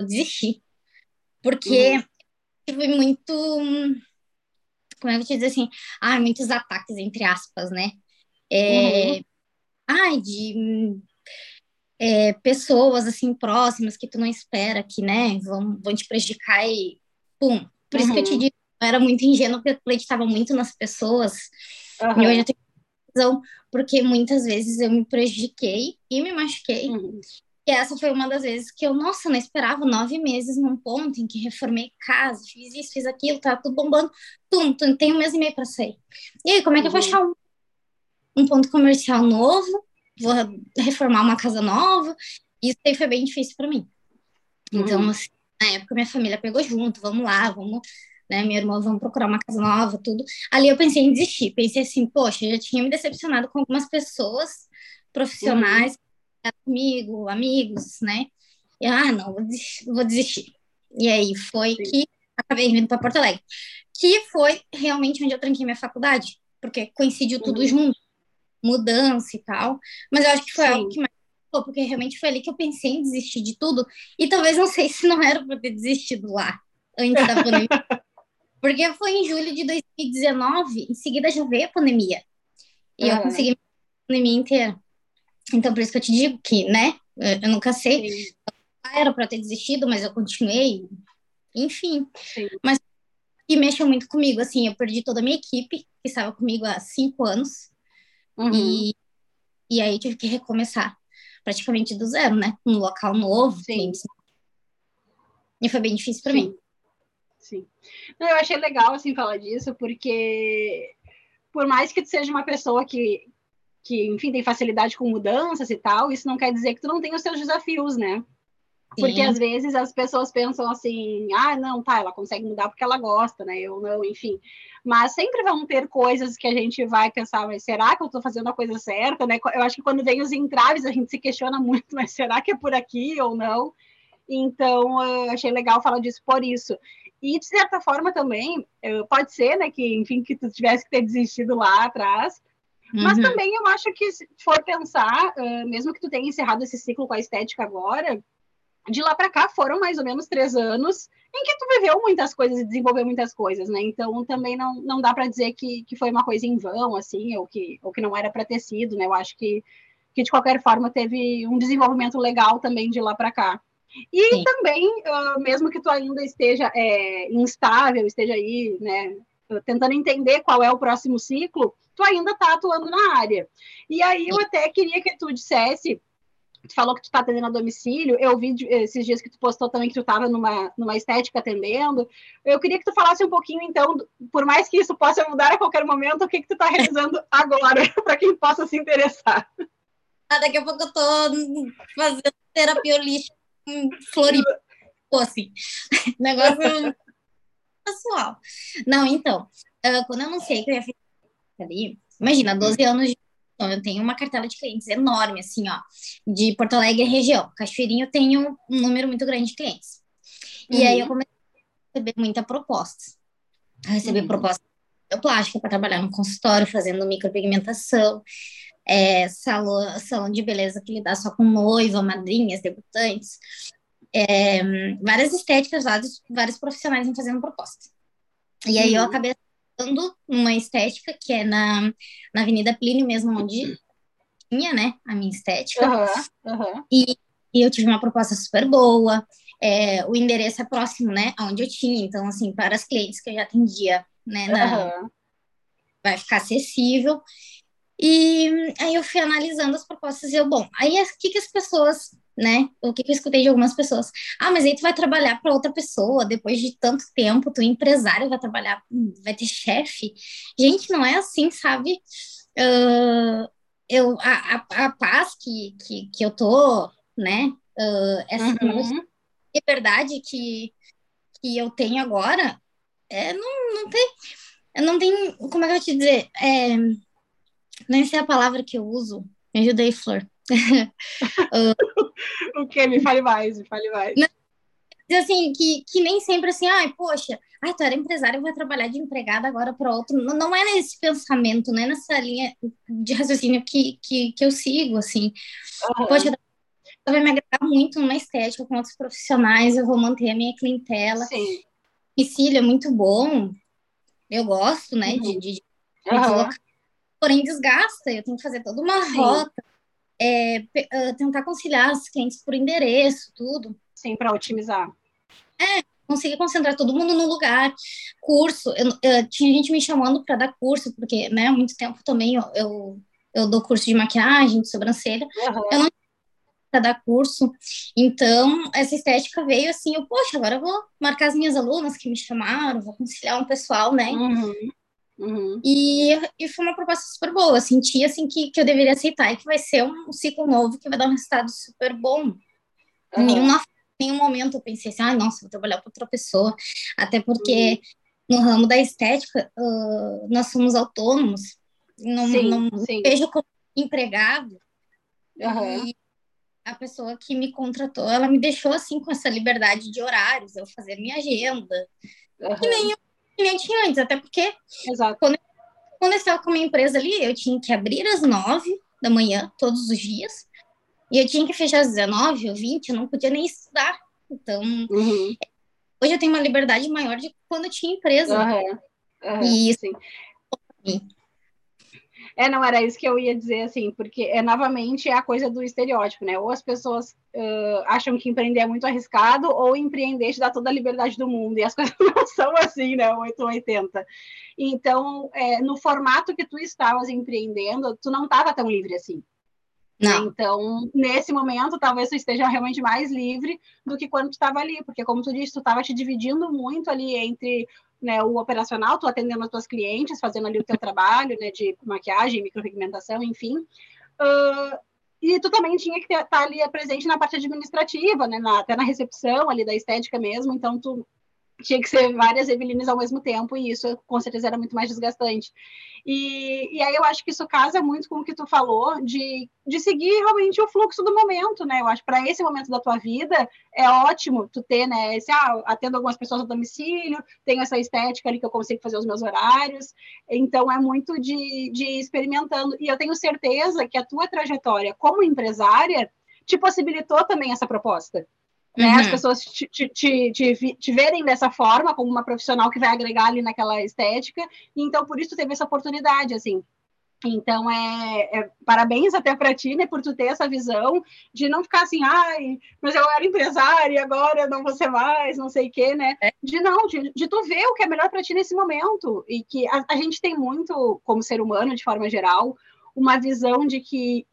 eu desisti. Porque uhum. tive muito, como é que eu te dizer assim, ah, muitos ataques, entre aspas, né? É, uhum. Ai, de é, pessoas assim próximas que tu não espera que, né, vão, vão te prejudicar e pum. Por isso uhum. que eu te uhum. digo, eu era muito ingênua porque eu acreditava muito nas pessoas. Uhum. E hoje eu tenho razão, porque muitas vezes eu me prejudiquei e me machuquei. Uhum. E essa foi uma das vezes que eu, nossa, não esperava nove meses num ponto em que reformei casa, fiz isso, fiz aquilo, tá tudo bombando. Tum, tum tem um mês e meio para sair. E aí, como é que eu vou uhum. achar um, um ponto comercial novo vou reformar uma casa nova. Isso aí foi bem difícil para mim. Então, uhum. assim, na época, minha família pegou junto, vamos lá, vamos, né, minha irmã, vamos procurar uma casa nova, tudo. Ali eu pensei em desistir, pensei assim, poxa, eu já tinha me decepcionado com algumas pessoas profissionais uhum. comigo, amigos, né? E, ah, não, vou desistir, vou desistir. E aí foi Sim. que acabei vindo para Porto Alegre, que foi realmente onde eu tranquei minha faculdade, porque coincidiu uhum. tudo junto, mudança e tal. Mas eu acho que foi Sim. algo que mais porque realmente foi ali que eu pensei em desistir de tudo. E talvez não sei se não era para ter desistido lá, antes da pandemia. porque foi em julho de 2019, em seguida já veio a pandemia. E uhum. eu consegui a pandemia inteira. Então, por isso que eu te digo que, né, eu nunca sei. Sim. Era para ter desistido, mas eu continuei. Enfim. Sim. Mas que mexeu muito comigo, assim, eu perdi toda a minha equipe, que estava comigo há cinco anos. Uhum. E, e aí tive que recomeçar praticamente do zero, né? Um local novo. Sim. E foi bem difícil para mim. Sim. Não, eu achei legal, assim, falar disso, porque por mais que tu seja uma pessoa que, que, enfim, tem facilidade com mudanças e tal, isso não quer dizer que tu não tenha os seus desafios, né? Porque às vezes as pessoas pensam assim, ah, não, tá, ela consegue mudar porque ela gosta, né? Eu não, enfim. Mas sempre vão ter coisas que a gente vai pensar, mas será que eu estou fazendo a coisa certa, né? Eu acho que quando vem os entraves a gente se questiona muito, mas será que é por aqui ou não? Então, eu achei legal falar disso por isso. E, de certa forma, também, pode ser, né, que, enfim, que tu tivesse que ter desistido lá atrás, mas uhum. também eu acho que, se for pensar, mesmo que tu tenha encerrado esse ciclo com a estética agora, de lá para cá foram mais ou menos três anos em que tu viveu muitas coisas e desenvolveu muitas coisas, né? Então também não, não dá para dizer que, que foi uma coisa em vão, assim, ou que, ou que não era para ter sido, né? Eu acho que, que de qualquer forma teve um desenvolvimento legal também de lá para cá. E Sim. também, uh, mesmo que tu ainda esteja é, instável, esteja aí, né, tentando entender qual é o próximo ciclo, tu ainda está atuando na área. E aí eu até queria que tu dissesse tu falou que tu tá atendendo a domicílio, eu vi esses dias que tu postou também que tu estava numa, numa estética atendendo. Eu queria que tu falasse um pouquinho, então, por mais que isso possa mudar a qualquer momento, o que, que tu está realizando agora, para quem possa se interessar. Ah, daqui a pouco eu tô fazendo terapia holística em Floripa. Assim, negócio pessoal. Não, então, uh, quando eu sei que eu ia fazer ali, imagina, 12 anos de então, eu tenho uma cartela de clientes enorme, assim, ó, de Porto Alegre região. Cachoeirinho eu tenho um número muito grande de clientes. E uhum. aí eu comecei a receber muita proposta. A receber uhum. proposta de plástica para trabalhar no consultório, fazendo micropigmentação, é, salão, salão de beleza que lidar só com noiva, madrinhas, debutantes. É, várias estéticas, vários, vários profissionais me fazendo proposta. E aí uhum. eu acabei numa estética que é na, na Avenida Plínio mesmo, onde tinha, né, a minha estética. Uhum, uhum. E, e eu tive uma proposta super boa. É, o endereço é próximo, né, aonde eu tinha. Então, assim, para as clientes que eu já atendia, né, na, uhum. vai ficar acessível. E aí eu fui analisando as propostas e eu, bom, aí o que, que as pessoas né? O que, eu escutei de algumas pessoas? Ah, mas aí tu vai trabalhar para outra pessoa, depois de tanto tempo, tu empresário vai trabalhar, vai ter chefe. Gente, não é assim, sabe? Uh, eu, a, a, a, paz que, que, que eu tô, né? Uh, essa uhum. liberdade que, que eu tenho agora, é, não, não tem, não tem, como é que eu vou te dizer? É, nem sei a palavra que eu uso. Me ajudei, Flor. o que? Me fale mais, me fale mais. Assim, que, que nem sempre assim, ai, poxa, ai, tu era empresário, vai trabalhar de empregada agora para outro. Não, não é nesse pensamento, não é nessa linha de raciocínio que, que, que eu sigo, assim. Uhum. Poxa, vai me agregar muito na estética com outros profissionais, eu vou manter a minha clientela. Sim. É muito bom, eu gosto, né, uhum. de, de, de uhum. porém desgasta, eu tenho que fazer toda uma Sim. rota é, uh, tentar conciliar os clientes por endereço, tudo. Sim, para otimizar. É, conseguir concentrar todo mundo no lugar. Curso, eu, eu, tinha gente me chamando para dar curso, porque, né, há muito tempo também eu, eu, eu dou curso de maquiagem, de sobrancelha. Uhum. Eu não para dar curso. Então, essa estética veio assim, eu, poxa, agora eu vou marcar as minhas alunas que me chamaram, vou conciliar um pessoal, né? Uhum. Uhum. E, e foi uma proposta super boa. Eu senti assim que, que eu deveria aceitar e que vai ser um ciclo novo que vai dar um resultado super bom. Uhum. Em nenhum, nenhum momento eu pensei assim, ah, nossa, vou trabalhar para outra pessoa. Até porque uhum. no ramo da estética uh, nós somos autônomos. Não, sim, não sim. vejo como empregado. E a pessoa que me contratou, ela me deixou assim com essa liberdade de horários, eu fazer minha agenda. Que nem eu tinha antes, até porque Exato. Quando, quando eu estava com a minha empresa ali, eu tinha que abrir às nove da manhã, todos os dias, e eu tinha que fechar às 19 ou 20, eu não podia nem estudar. Então, uhum. hoje eu tenho uma liberdade maior de quando eu tinha empresa. Uhum. Uhum. E isso. Sim. É, não era isso que eu ia dizer, assim, porque é novamente a coisa do estereótipo, né? Ou as pessoas uh, acham que empreender é muito arriscado, ou empreender te dá toda a liberdade do mundo, e as coisas não são assim, né? 880. Então, é, no formato que tu estavas empreendendo, tu não estava tão livre assim. Não. Então, nesse momento, talvez tu esteja realmente mais livre do que quando tu estava ali, porque como tu disse, tu estava te dividindo muito ali entre né, o operacional, tu atendendo as tuas clientes, fazendo ali o teu trabalho, né, de maquiagem, micropigmentação, enfim. Uh, e tu também tinha que estar tá ali presente na parte administrativa, né, na, até na recepção ali da estética mesmo, então tu tinha que ser várias Evelines ao mesmo tempo, e isso com certeza era muito mais desgastante. E, e aí eu acho que isso casa muito com o que tu falou, de, de seguir realmente o fluxo do momento, né? Eu acho que para esse momento da tua vida é ótimo tu ter, né? Esse, ah, atendo algumas pessoas a domicílio, tenho essa estética ali que eu consigo fazer os meus horários, então é muito de, de ir experimentando. E eu tenho certeza que a tua trajetória como empresária te possibilitou também essa proposta né? Uhum. As pessoas te, te, te, te, verem dessa forma, como uma profissional que vai agregar ali naquela estética, então por isso teve essa oportunidade, assim. Então, é, é parabéns até para ti, né, por tu ter essa visão de não ficar assim, ai, mas eu era empresária, agora não vou ser mais, não sei o quê, né? É. De não, de, de tu ver o que é melhor para ti nesse momento. E que a, a, gente tem muito, como ser humano, de forma geral, uma visão de que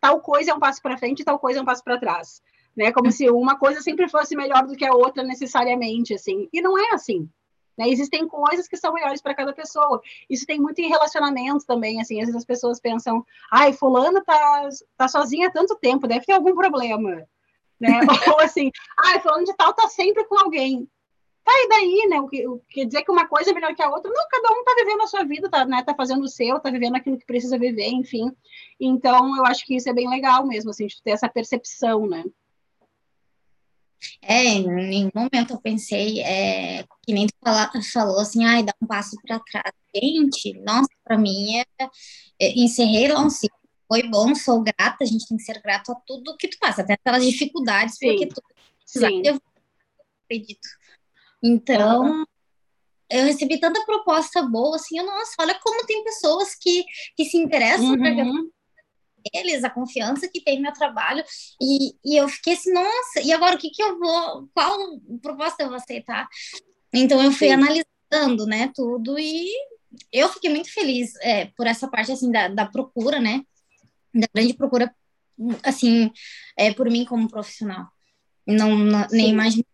tal coisa é um passo para frente e tal coisa é um passo para trás né? Como se uma coisa sempre fosse melhor do que a outra necessariamente, assim. E não é assim. Né? Existem coisas que são melhores para cada pessoa. Isso tem muito em relacionamento também, assim. Às vezes as pessoas pensam, ai, fulano tá, tá sozinha há tanto tempo, deve ter algum problema. Né? Ou assim, ai, fulano de tal tá sempre com alguém. Tá, e daí, né? O que, o, quer dizer que uma coisa é melhor que a outra? Não, cada um tá vivendo a sua vida, tá, né? Tá fazendo o seu, tá vivendo aquilo que precisa viver, enfim. Então, eu acho que isso é bem legal mesmo, assim, de ter essa percepção, né? É, em nenhum momento eu pensei, é, que nem tu fala, falou assim, ai, dá um passo para trás. Gente, nossa, para mim, é, é, encerrei lá um ciclo. Foi bom, sou grata, a gente tem que ser grato a tudo que tu passa, até aquelas dificuldades, Sim. porque tu Sim. eu acredito. Então, eu recebi tanta proposta boa, assim, eu, nossa, olha como tem pessoas que, que se interessam uhum eles, a confiança que tem no meu trabalho. E, e eu fiquei assim, nossa, e agora o que que eu vou, qual proposta eu vou aceitar? Então eu fui Sim. analisando, né, tudo e eu fiquei muito feliz é, por essa parte, assim, da, da procura, né, da grande procura, assim, é, por mim como profissional. Não, não nem imagino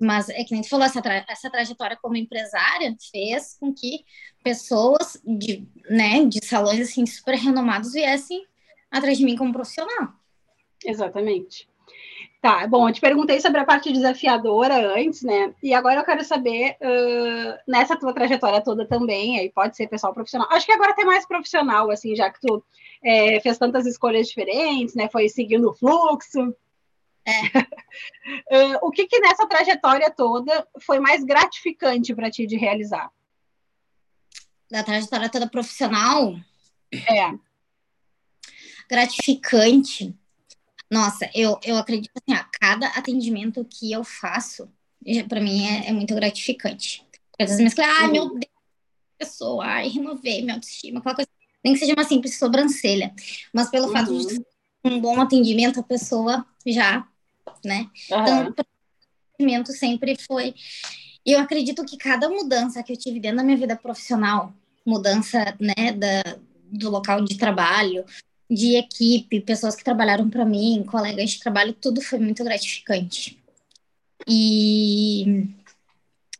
mas é que nem tu falou, essa, tra essa trajetória como empresária fez com que pessoas de, né, de salões assim super renomados viessem atrás de mim como profissional. Exatamente. Tá, bom, eu te perguntei sobre a parte desafiadora antes, né? E agora eu quero saber, uh, nessa tua trajetória toda também, aí pode ser pessoal profissional. Acho que agora até mais profissional, assim, já que tu é, fez tantas escolhas diferentes, né? Foi seguindo o fluxo. É. uh, o que que nessa trajetória toda foi mais gratificante para ti de realizar? Da trajetória toda profissional? É gratificante. Nossa, eu, eu acredito assim, a cada atendimento que eu faço, para mim é, é, muito gratificante. Às vezes me falam, ai, meu Deus, pessoa, ai, renovei minha autoestima, aquela coisa. Nem que seja uma simples sobrancelha. Mas pelo uhum. fato de um bom atendimento, a pessoa já, né? Uhum. Então, o atendimento sempre foi. Eu acredito que cada mudança que eu tive dentro da minha vida profissional, mudança, né, da, do local de trabalho, de equipe, pessoas que trabalharam para mim, colegas de trabalho, tudo foi muito gratificante. E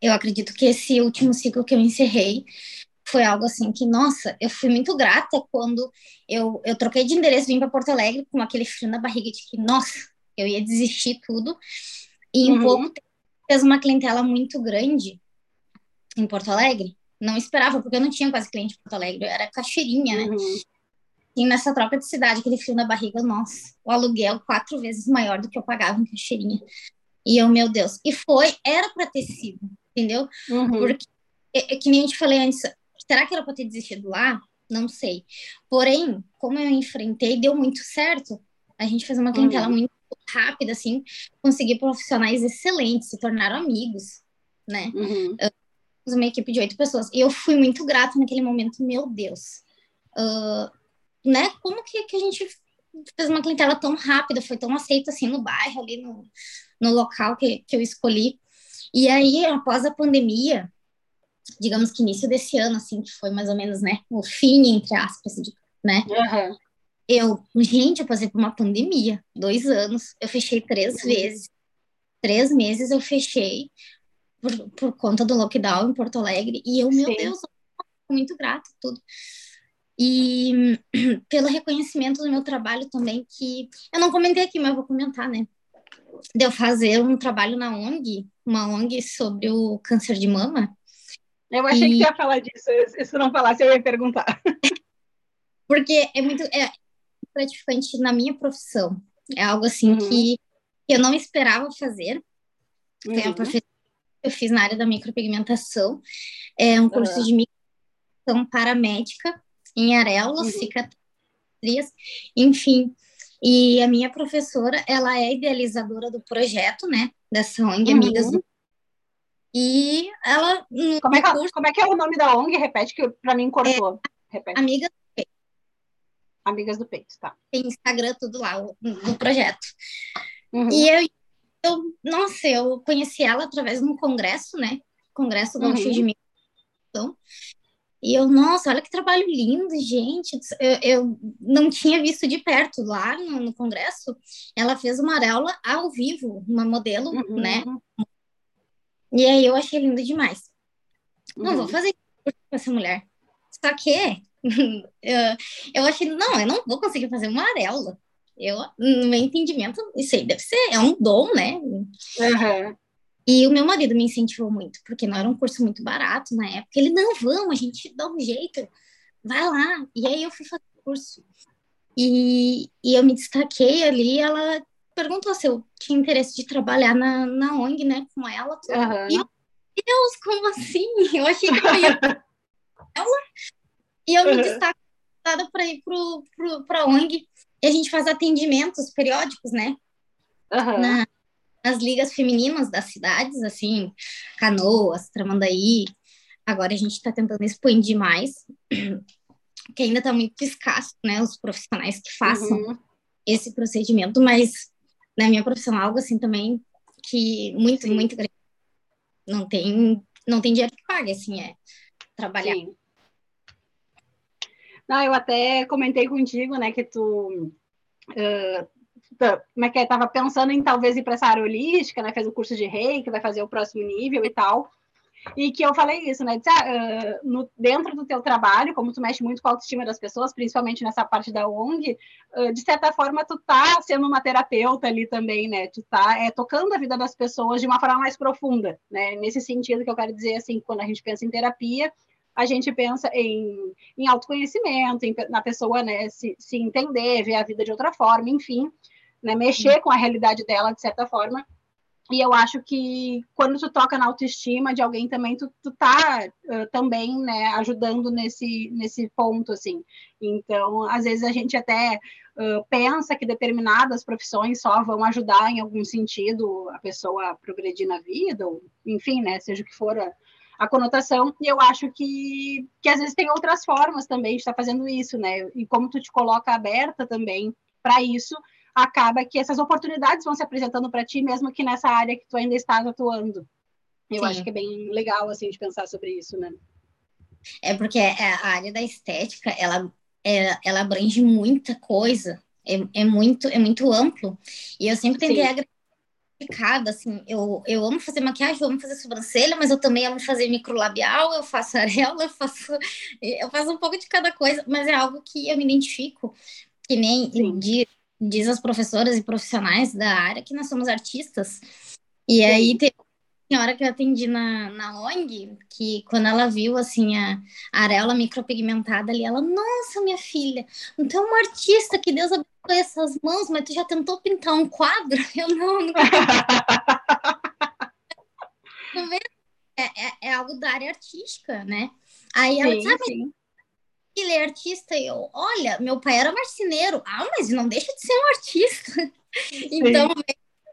eu acredito que esse último ciclo que eu encerrei foi algo assim que, nossa, eu fui muito grata quando eu, eu troquei de endereço, vim para Porto Alegre com aquele frio na barriga de que, nossa, eu ia desistir tudo. E em uhum. pouco tempo fez uma clientela muito grande em Porto Alegre. Não esperava, porque eu não tinha quase cliente em Porto Alegre, eu era caixeirinha, né? Uhum. E nessa troca de cidade, aquele frio na barriga, nossa, o aluguel quatro vezes maior do que eu pagava em caixeirinha. E eu, meu Deus, e foi, era para ter sido, entendeu? Uhum. Porque, é, é, que nem a gente falei antes, será que era para ter desistido lá? Não sei. Porém, como eu enfrentei, deu muito certo. A gente fez uma clientela uhum. muito rápida, assim, conseguir profissionais excelentes, se tornaram amigos, né? Uhum. Uh, uma equipe de oito pessoas. E eu fui muito grata naquele momento, meu Deus. Uh, né? Como que, que a gente fez uma clientela tão rápida, foi tão aceita assim no bairro, ali no, no local que, que eu escolhi. E aí, após a pandemia, digamos que início desse ano, assim, que foi mais ou menos, né, o fim, entre aspas, né? Uhum. Eu, gente, eu passei por uma pandemia, dois anos, eu fechei três uhum. vezes. Três meses eu fechei por, por conta do lockdown em Porto Alegre. E eu, Sim. meu Deus, muito grata tudo. E pelo reconhecimento do meu trabalho também, que eu não comentei aqui, mas eu vou comentar, né? De eu fazer um trabalho na ONG, uma ONG sobre o câncer de mama. Eu achei e... que você ia falar disso, se não falasse, eu ia perguntar. Porque é muito. É, gratificante na minha profissão. É algo assim uhum. que eu não esperava fazer. Uhum. Foi uma profissão que eu fiz na área da micropigmentação. É um curso uhum. de micropigmentação paramédica em areolas, uhum. cicatriz, enfim. E a minha professora, ela é idealizadora do projeto, né? Dessa ONG Amigas do e ela. Como é, que, curso, como é que é o nome da ONG? Repete que para mim cortou. É, Repete. Amigas Amigas do Peito, tá. Tem Instagram, tudo lá, no projeto. Uhum. E eu, eu, nossa, eu conheci ela através de um congresso, né? Congresso Gaúcho uhum. de Migração. E eu, nossa, olha que trabalho lindo, gente. Eu, eu não tinha visto de perto lá no, no, congresso. Ela fez uma aula ao vivo, uma modelo, uhum. né? E aí eu achei lindo demais. Não vou uhum. fazer com essa mulher. Só que eu, eu achei, não, eu não vou conseguir fazer uma areola. Eu, no meu entendimento, isso aí deve ser, é um dom, né? Uhum. E o meu marido me incentivou muito, porque não era um curso muito barato na época. Ele, não, vamos, a gente dá um jeito, vai lá. E aí eu fui fazer o curso. E, e eu me destaquei ali, ela perguntou se eu tinha interesse de trabalhar na, na ONG, né, com ela. Uhum. E eu, Deus, como assim? Eu achei que eu ia... ela e eu me uhum. destaco para ir para a ONG e a gente faz atendimentos periódicos, né? Uhum. Na, nas ligas femininas das cidades, assim, Canoas, Tramandaí. Agora a gente está tentando expandir mais, que ainda está muito escasso, né? Os profissionais que façam uhum. esse procedimento, mas na minha profissão, algo assim também que muito, Sim. muito grande. Não tem, não tem dinheiro que pague, assim, é trabalhar. Sim. Não, eu até comentei contigo, né, que tu uh, como é que é? pensando em talvez ir para essa área holística, né? Fez o curso de rei, que vai fazer o próximo nível e tal. E que eu falei isso, né? Disse, ah, uh, no, dentro do teu trabalho, como tu mexe muito com a autoestima das pessoas, principalmente nessa parte da ONG, uh, de certa forma tu tá sendo uma terapeuta ali também, né? Tu tá é, tocando a vida das pessoas de uma forma mais profunda, né? Nesse sentido que eu quero dizer, assim, quando a gente pensa em terapia, a gente pensa em, em autoconhecimento, em, na pessoa né, se, se entender, ver a vida de outra forma, enfim, né, mexer com a realidade dela de certa forma. E eu acho que quando tu toca na autoestima de alguém também, tu, tu tá uh, também, né, ajudando nesse, nesse ponto, assim. Então, às vezes a gente até uh, pensa que determinadas profissões só vão ajudar em algum sentido a pessoa a progredir na vida, ou, enfim, né, seja o que for a, a conotação, e eu acho que, que às vezes tem outras formas também de estar fazendo isso, né? E como tu te coloca aberta também para isso, acaba que essas oportunidades vão se apresentando para ti, mesmo que nessa área que tu ainda estás atuando. Eu Sim. acho que é bem legal, assim, de pensar sobre isso, né? É porque é, a área da estética, ela, é, ela abrange muita coisa, é, é, muito, é muito amplo, e eu sempre tentei agregar assim, eu, eu amo fazer maquiagem, eu amo fazer sobrancelha, mas eu também amo fazer microlabial, eu faço areola, eu faço, eu faço um pouco de cada coisa, mas é algo que eu me identifico, que nem diz, diz as professoras e profissionais da área que nós somos artistas. E aí tem senhora que eu atendi na, na ONG, que quando ela viu, assim, a, a areola micropigmentada ali, ela, nossa, minha filha, é uma artista, que Deus abençoe essas mãos, mas tu já tentou pintar um quadro? Eu não, não é, é, é, algo da área artística, né? Aí ela sim, sabe, sim. Ele é artista, e eu, olha, meu pai era marceneiro. Ah, mas não deixa de ser um artista. Então,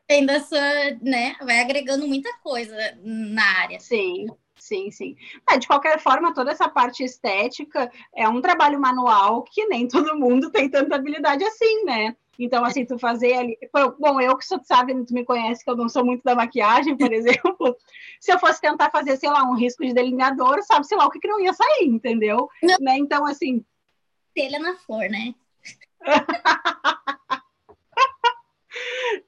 tem dessa, né? Vai agregando muita coisa na área. Sim. Sim, sim. É, de qualquer forma, toda essa parte estética é um trabalho manual que nem todo mundo tem tanta habilidade assim, né? Então, assim, tu fazer ali. Bom, eu que sou, sabe, tu me conhece que eu não sou muito da maquiagem, por exemplo. se eu fosse tentar fazer, sei lá, um risco de delineador, sabe, sei lá, o que, que não ia sair, entendeu? Né? Então, assim. Telha na flor, né?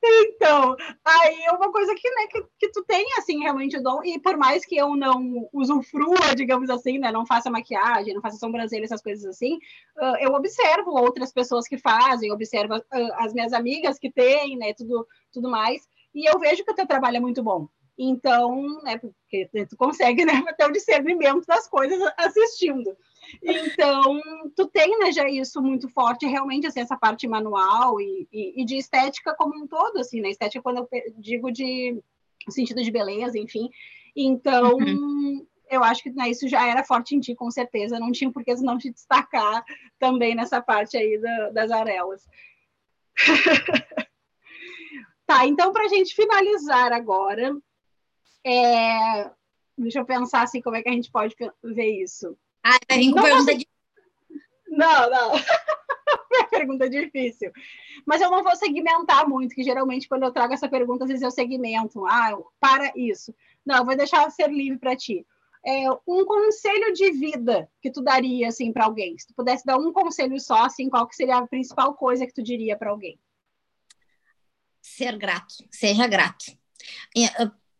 Então, aí é uma coisa que, né, que, que tu tem, assim, realmente o dom, e por mais que eu não usufrua, digamos assim, né, não faça maquiagem, não faça sobrancelha, essas coisas assim, uh, eu observo outras pessoas que fazem, observo uh, as minhas amigas que têm, né, tudo, tudo mais, e eu vejo que o teu trabalho é muito bom. Então, né, porque tu consegue, né, ter o discernimento das coisas assistindo. Então, tu tem né, já isso muito forte, realmente, assim, essa parte manual e, e, e de estética como um todo, assim, né? Estética quando eu digo de sentido de beleza, enfim. Então, uhum. eu acho que né, isso já era forte em ti, com certeza. Não tinha por que não te destacar também nessa parte aí da, das arelas. tá, então, para a gente finalizar agora, é... deixa eu pensar assim, como é que a gente pode ver isso. Ah, vai vir com não pergunta vou... Não, não. pergunta difícil. Mas eu não vou segmentar muito, que geralmente quando eu trago essa pergunta, às vezes eu segmento. Ah, para isso. Não, eu vou deixar ser livre para ti. É, um conselho de vida que tu daria assim para alguém? Se tu pudesse dar um conselho só, assim, qual que seria a principal coisa que tu diria para alguém? Ser grato, seja grato.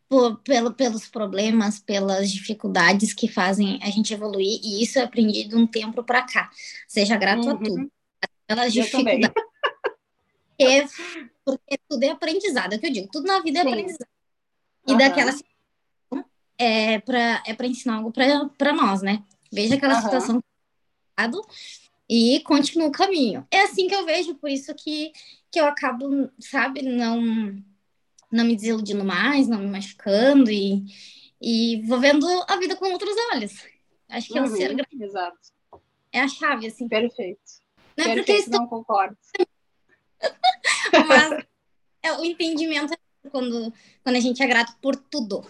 Por, pelo, pelos problemas, pelas dificuldades que fazem a gente evoluir, e isso eu aprendi de um tempo para cá. Seja grato uhum. a tudo. Pelas dificuldades. É, porque tudo é aprendizado, é o que eu digo, tudo na vida é Sim. aprendizado. E uhum. daquela situação é para é ensinar algo para nós, né? Veja aquela uhum. situação e continua o caminho. É assim que eu vejo, por isso que, que eu acabo, sabe, não não me desiludindo mais, não me machucando e, e vou vendo a vida com outros olhos. Acho que uhum, é o ser Exato. É a chave, assim. Perfeito. Não é Perfeito, porque não concordo. Mas é, o entendimento é quando, quando a gente é grato por tudo.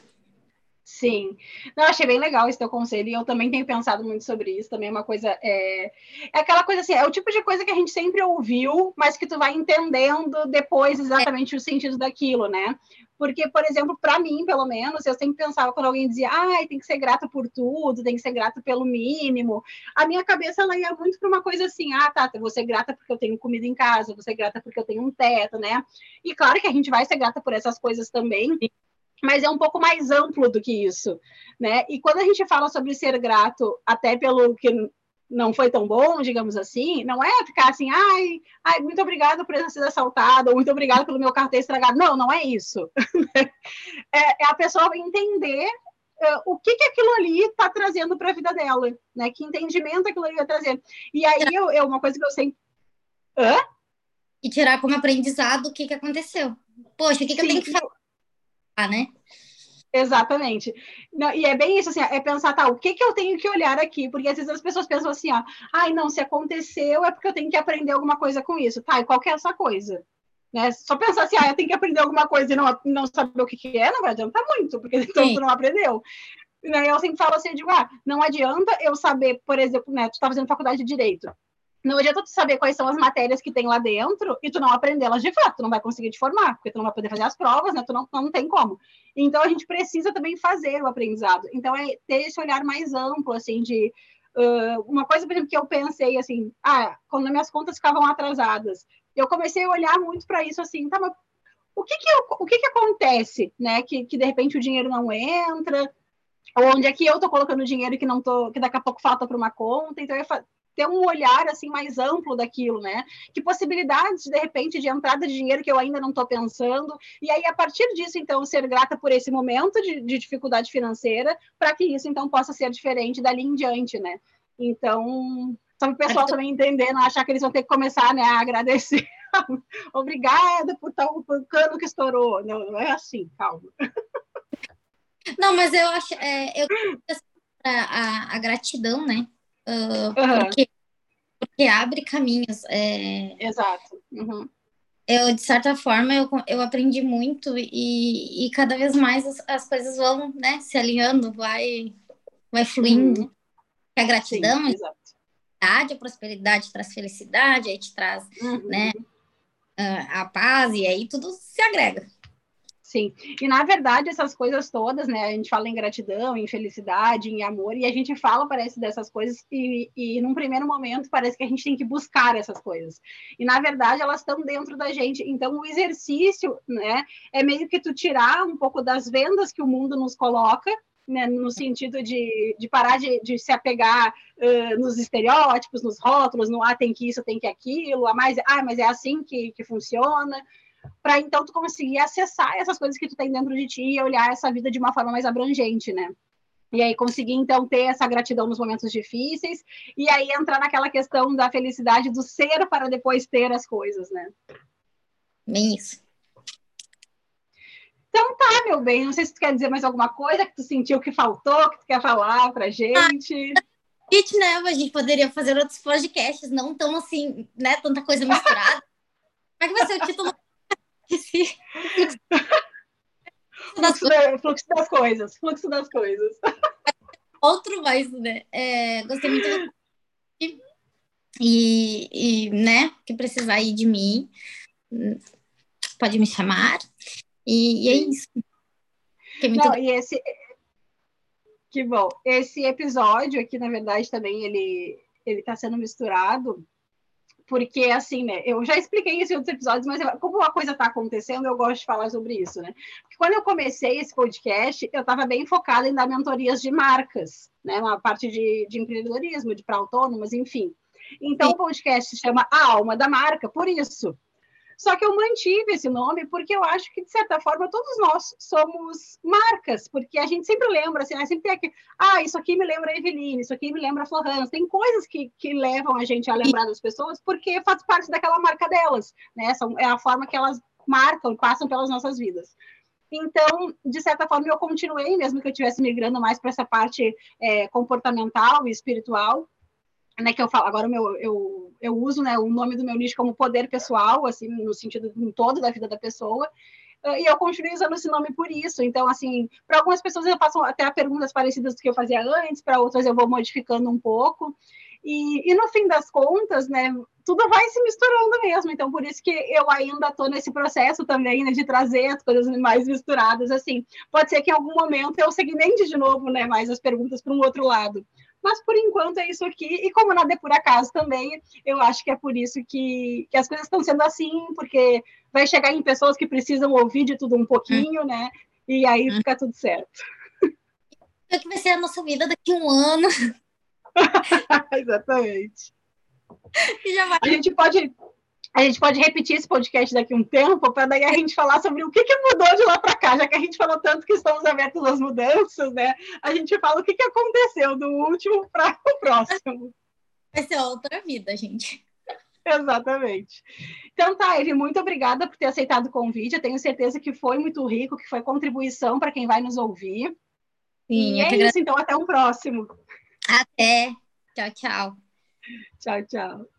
Sim. Não, achei bem legal esse teu conselho, e eu também tenho pensado muito sobre isso, também é uma coisa, é, é aquela coisa assim, é o tipo de coisa que a gente sempre ouviu, mas que tu vai entendendo depois exatamente é. o sentido daquilo, né? Porque, por exemplo, para mim, pelo menos, eu sempre pensava quando alguém dizia, ah, tem que ser grato por tudo, tem que ser grato pelo mínimo. A minha cabeça ela ia muito para uma coisa assim, ah, tá, vou ser grata porque eu tenho comida em casa, vou ser grata porque eu tenho um teto, né? E claro que a gente vai ser grata por essas coisas também, mas é um pouco mais amplo do que isso, né? E quando a gente fala sobre ser grato, até pelo que não foi tão bom, digamos assim, não é ficar assim, ai, ai muito obrigado por ter sido assaltado, ou muito obrigado pelo meu carro ter estragado. Não, não é isso. é, é, a pessoa entender uh, o que, que aquilo ali está trazendo para a vida dela, né? Que entendimento aquilo ali vai trazer. E aí, eu, é uma coisa que eu sempre... Hã? E tirar como aprendizado o que, que aconteceu. Poxa, o que, que eu tenho que fazer? Né? Exatamente. Não, e é bem isso, assim, é pensar, tá, o que, que eu tenho que olhar aqui? Porque às vezes as pessoas pensam assim, ó, ai, não, se aconteceu é porque eu tenho que aprender alguma coisa com isso. Tá, e qual que é essa coisa? Né? Só pensar assim, ah, eu tenho que aprender alguma coisa e não, não saber o que, que é, não vai adiantar muito, porque então Sim. tu não aprendeu. Né? Eu sempre falo assim, eu digo, ah, não adianta eu saber, por exemplo, né, tu tá fazendo faculdade de Direito. Não adianta tu saber quais são as matérias que tem lá dentro e tu não aprendê-las de fato, tu não vai conseguir te formar, porque tu não vai poder fazer as provas, né? Tu não, não tem como. Então a gente precisa também fazer o aprendizado. Então é ter esse olhar mais amplo, assim, de uh, uma coisa, por exemplo, que eu pensei assim, ah, quando minhas contas ficavam atrasadas, eu comecei a olhar muito para isso assim, tá, mas o que que, o que, que acontece, né? Que, que de repente o dinheiro não entra, onde é que eu estou colocando dinheiro que não tô, que daqui a pouco falta para uma conta, então eu ter um olhar assim mais amplo daquilo, né? Que possibilidades de repente de entrada de dinheiro que eu ainda não estou pensando e aí a partir disso então ser grata por esse momento de, de dificuldade financeira para que isso então possa ser diferente dali em diante, né? Então só para o pessoal também entender, não achar que eles vão ter que começar né, a agradecer. Obrigada por tal por cano que estourou. Não, não é assim, calma. Não, mas eu acho, é, eu a, a, a gratidão, né? Uh, uhum. porque, porque abre caminhos. É... Exato. Uhum. Eu, de certa forma, eu, eu aprendi muito e, e cada vez mais as, as coisas vão né, se alinhando, vai, vai fluindo. Uhum. A gratidão, Sim, a, a prosperidade traz felicidade, aí te traz uhum. né, a paz, e aí tudo se agrega. Sim, e na verdade essas coisas todas, né? A gente fala em gratidão, em felicidade, em amor, e a gente fala, parece, dessas coisas, e, e num primeiro momento parece que a gente tem que buscar essas coisas. E na verdade elas estão dentro da gente. Então o exercício, né, é meio que tu tirar um pouco das vendas que o mundo nos coloca, né, no sentido de, de parar de, de se apegar uh, nos estereótipos, nos rótulos, no ah, tem que isso, tem que aquilo, a mais, ah, mas é assim que, que funciona para então tu conseguir acessar essas coisas que tu tem dentro de ti e olhar essa vida de uma forma mais abrangente, né? E aí conseguir então ter essa gratidão nos momentos difíceis e aí entrar naquela questão da felicidade do ser para depois ter as coisas, né? Bem isso. Então tá, meu bem, não sei se tu quer dizer mais alguma coisa que tu sentiu que faltou, que tu quer falar pra gente. Ah, gente, né, a gente poderia fazer outros podcasts, não tão assim, né, tanta coisa misturada. Como é que vai ser o título fluxo, da, fluxo das coisas, fluxo das coisas. Outro mais, né? É, gostei muito e, e, né, que precisar ir de mim, pode me chamar. E, e é isso. Muito... Não, e esse que bom. Esse episódio aqui, na verdade, também ele ele está sendo misturado porque assim, né? Eu já expliquei isso em outros episódios, mas eu, como a coisa está acontecendo, eu gosto de falar sobre isso, né? Porque quando eu comecei esse podcast, eu estava bem focada em dar mentorias de marcas, né? Uma parte de, de empreendedorismo, de para autônomos, enfim. Então, Sim. o podcast se chama A Alma da Marca, por isso. Só que eu mantive esse nome porque eu acho que, de certa forma, todos nós somos marcas, porque a gente sempre lembra, assim, né? sempre tem aqui, ah, isso aqui me lembra a Eveline, isso aqui me lembra a Florence. Tem coisas que, que levam a gente a lembrar das pessoas porque faz parte daquela marca delas, né? São, é a forma que elas marcam e passam pelas nossas vidas. Então, de certa forma, eu continuei, mesmo que eu estivesse migrando mais para essa parte é, comportamental e espiritual, né, que eu falo, agora meu, eu, eu uso né, o nome do meu nicho como poder pessoal, assim, no sentido em todo da vida da pessoa, e eu continuo usando esse nome por isso. Então, assim, para algumas pessoas eu faço até perguntas parecidas do que eu fazia antes, para outras eu vou modificando um pouco. E, e no fim das contas, né, tudo vai se misturando mesmo. Então, por isso que eu ainda estou nesse processo também, né, de trazer as coisas mais misturadas. Assim, pode ser que em algum momento eu segmente de novo, né, mais as perguntas para um outro lado. Mas por enquanto é isso aqui, e como nada é por acaso também, eu acho que é por isso que, que as coisas estão sendo assim, porque vai chegar em pessoas que precisam ouvir de tudo um pouquinho, né? E aí hum. fica tudo certo. O que vai ser a nossa vida daqui a um ano? Exatamente. A gente pode a gente pode repetir esse podcast daqui a um tempo para daí a gente falar sobre o que, que mudou de lá para cá, já que a gente falou tanto que estamos abertos às mudanças, né? A gente fala o que, que aconteceu do último para o próximo. Vai ser outra vida, gente. Exatamente. Então tá, Eve, muito obrigada por ter aceitado o convite. Eu tenho certeza que foi muito rico, que foi contribuição para quem vai nos ouvir. Sim, e é isso, então até um próximo. Até. Tchau, tchau. Tchau, tchau.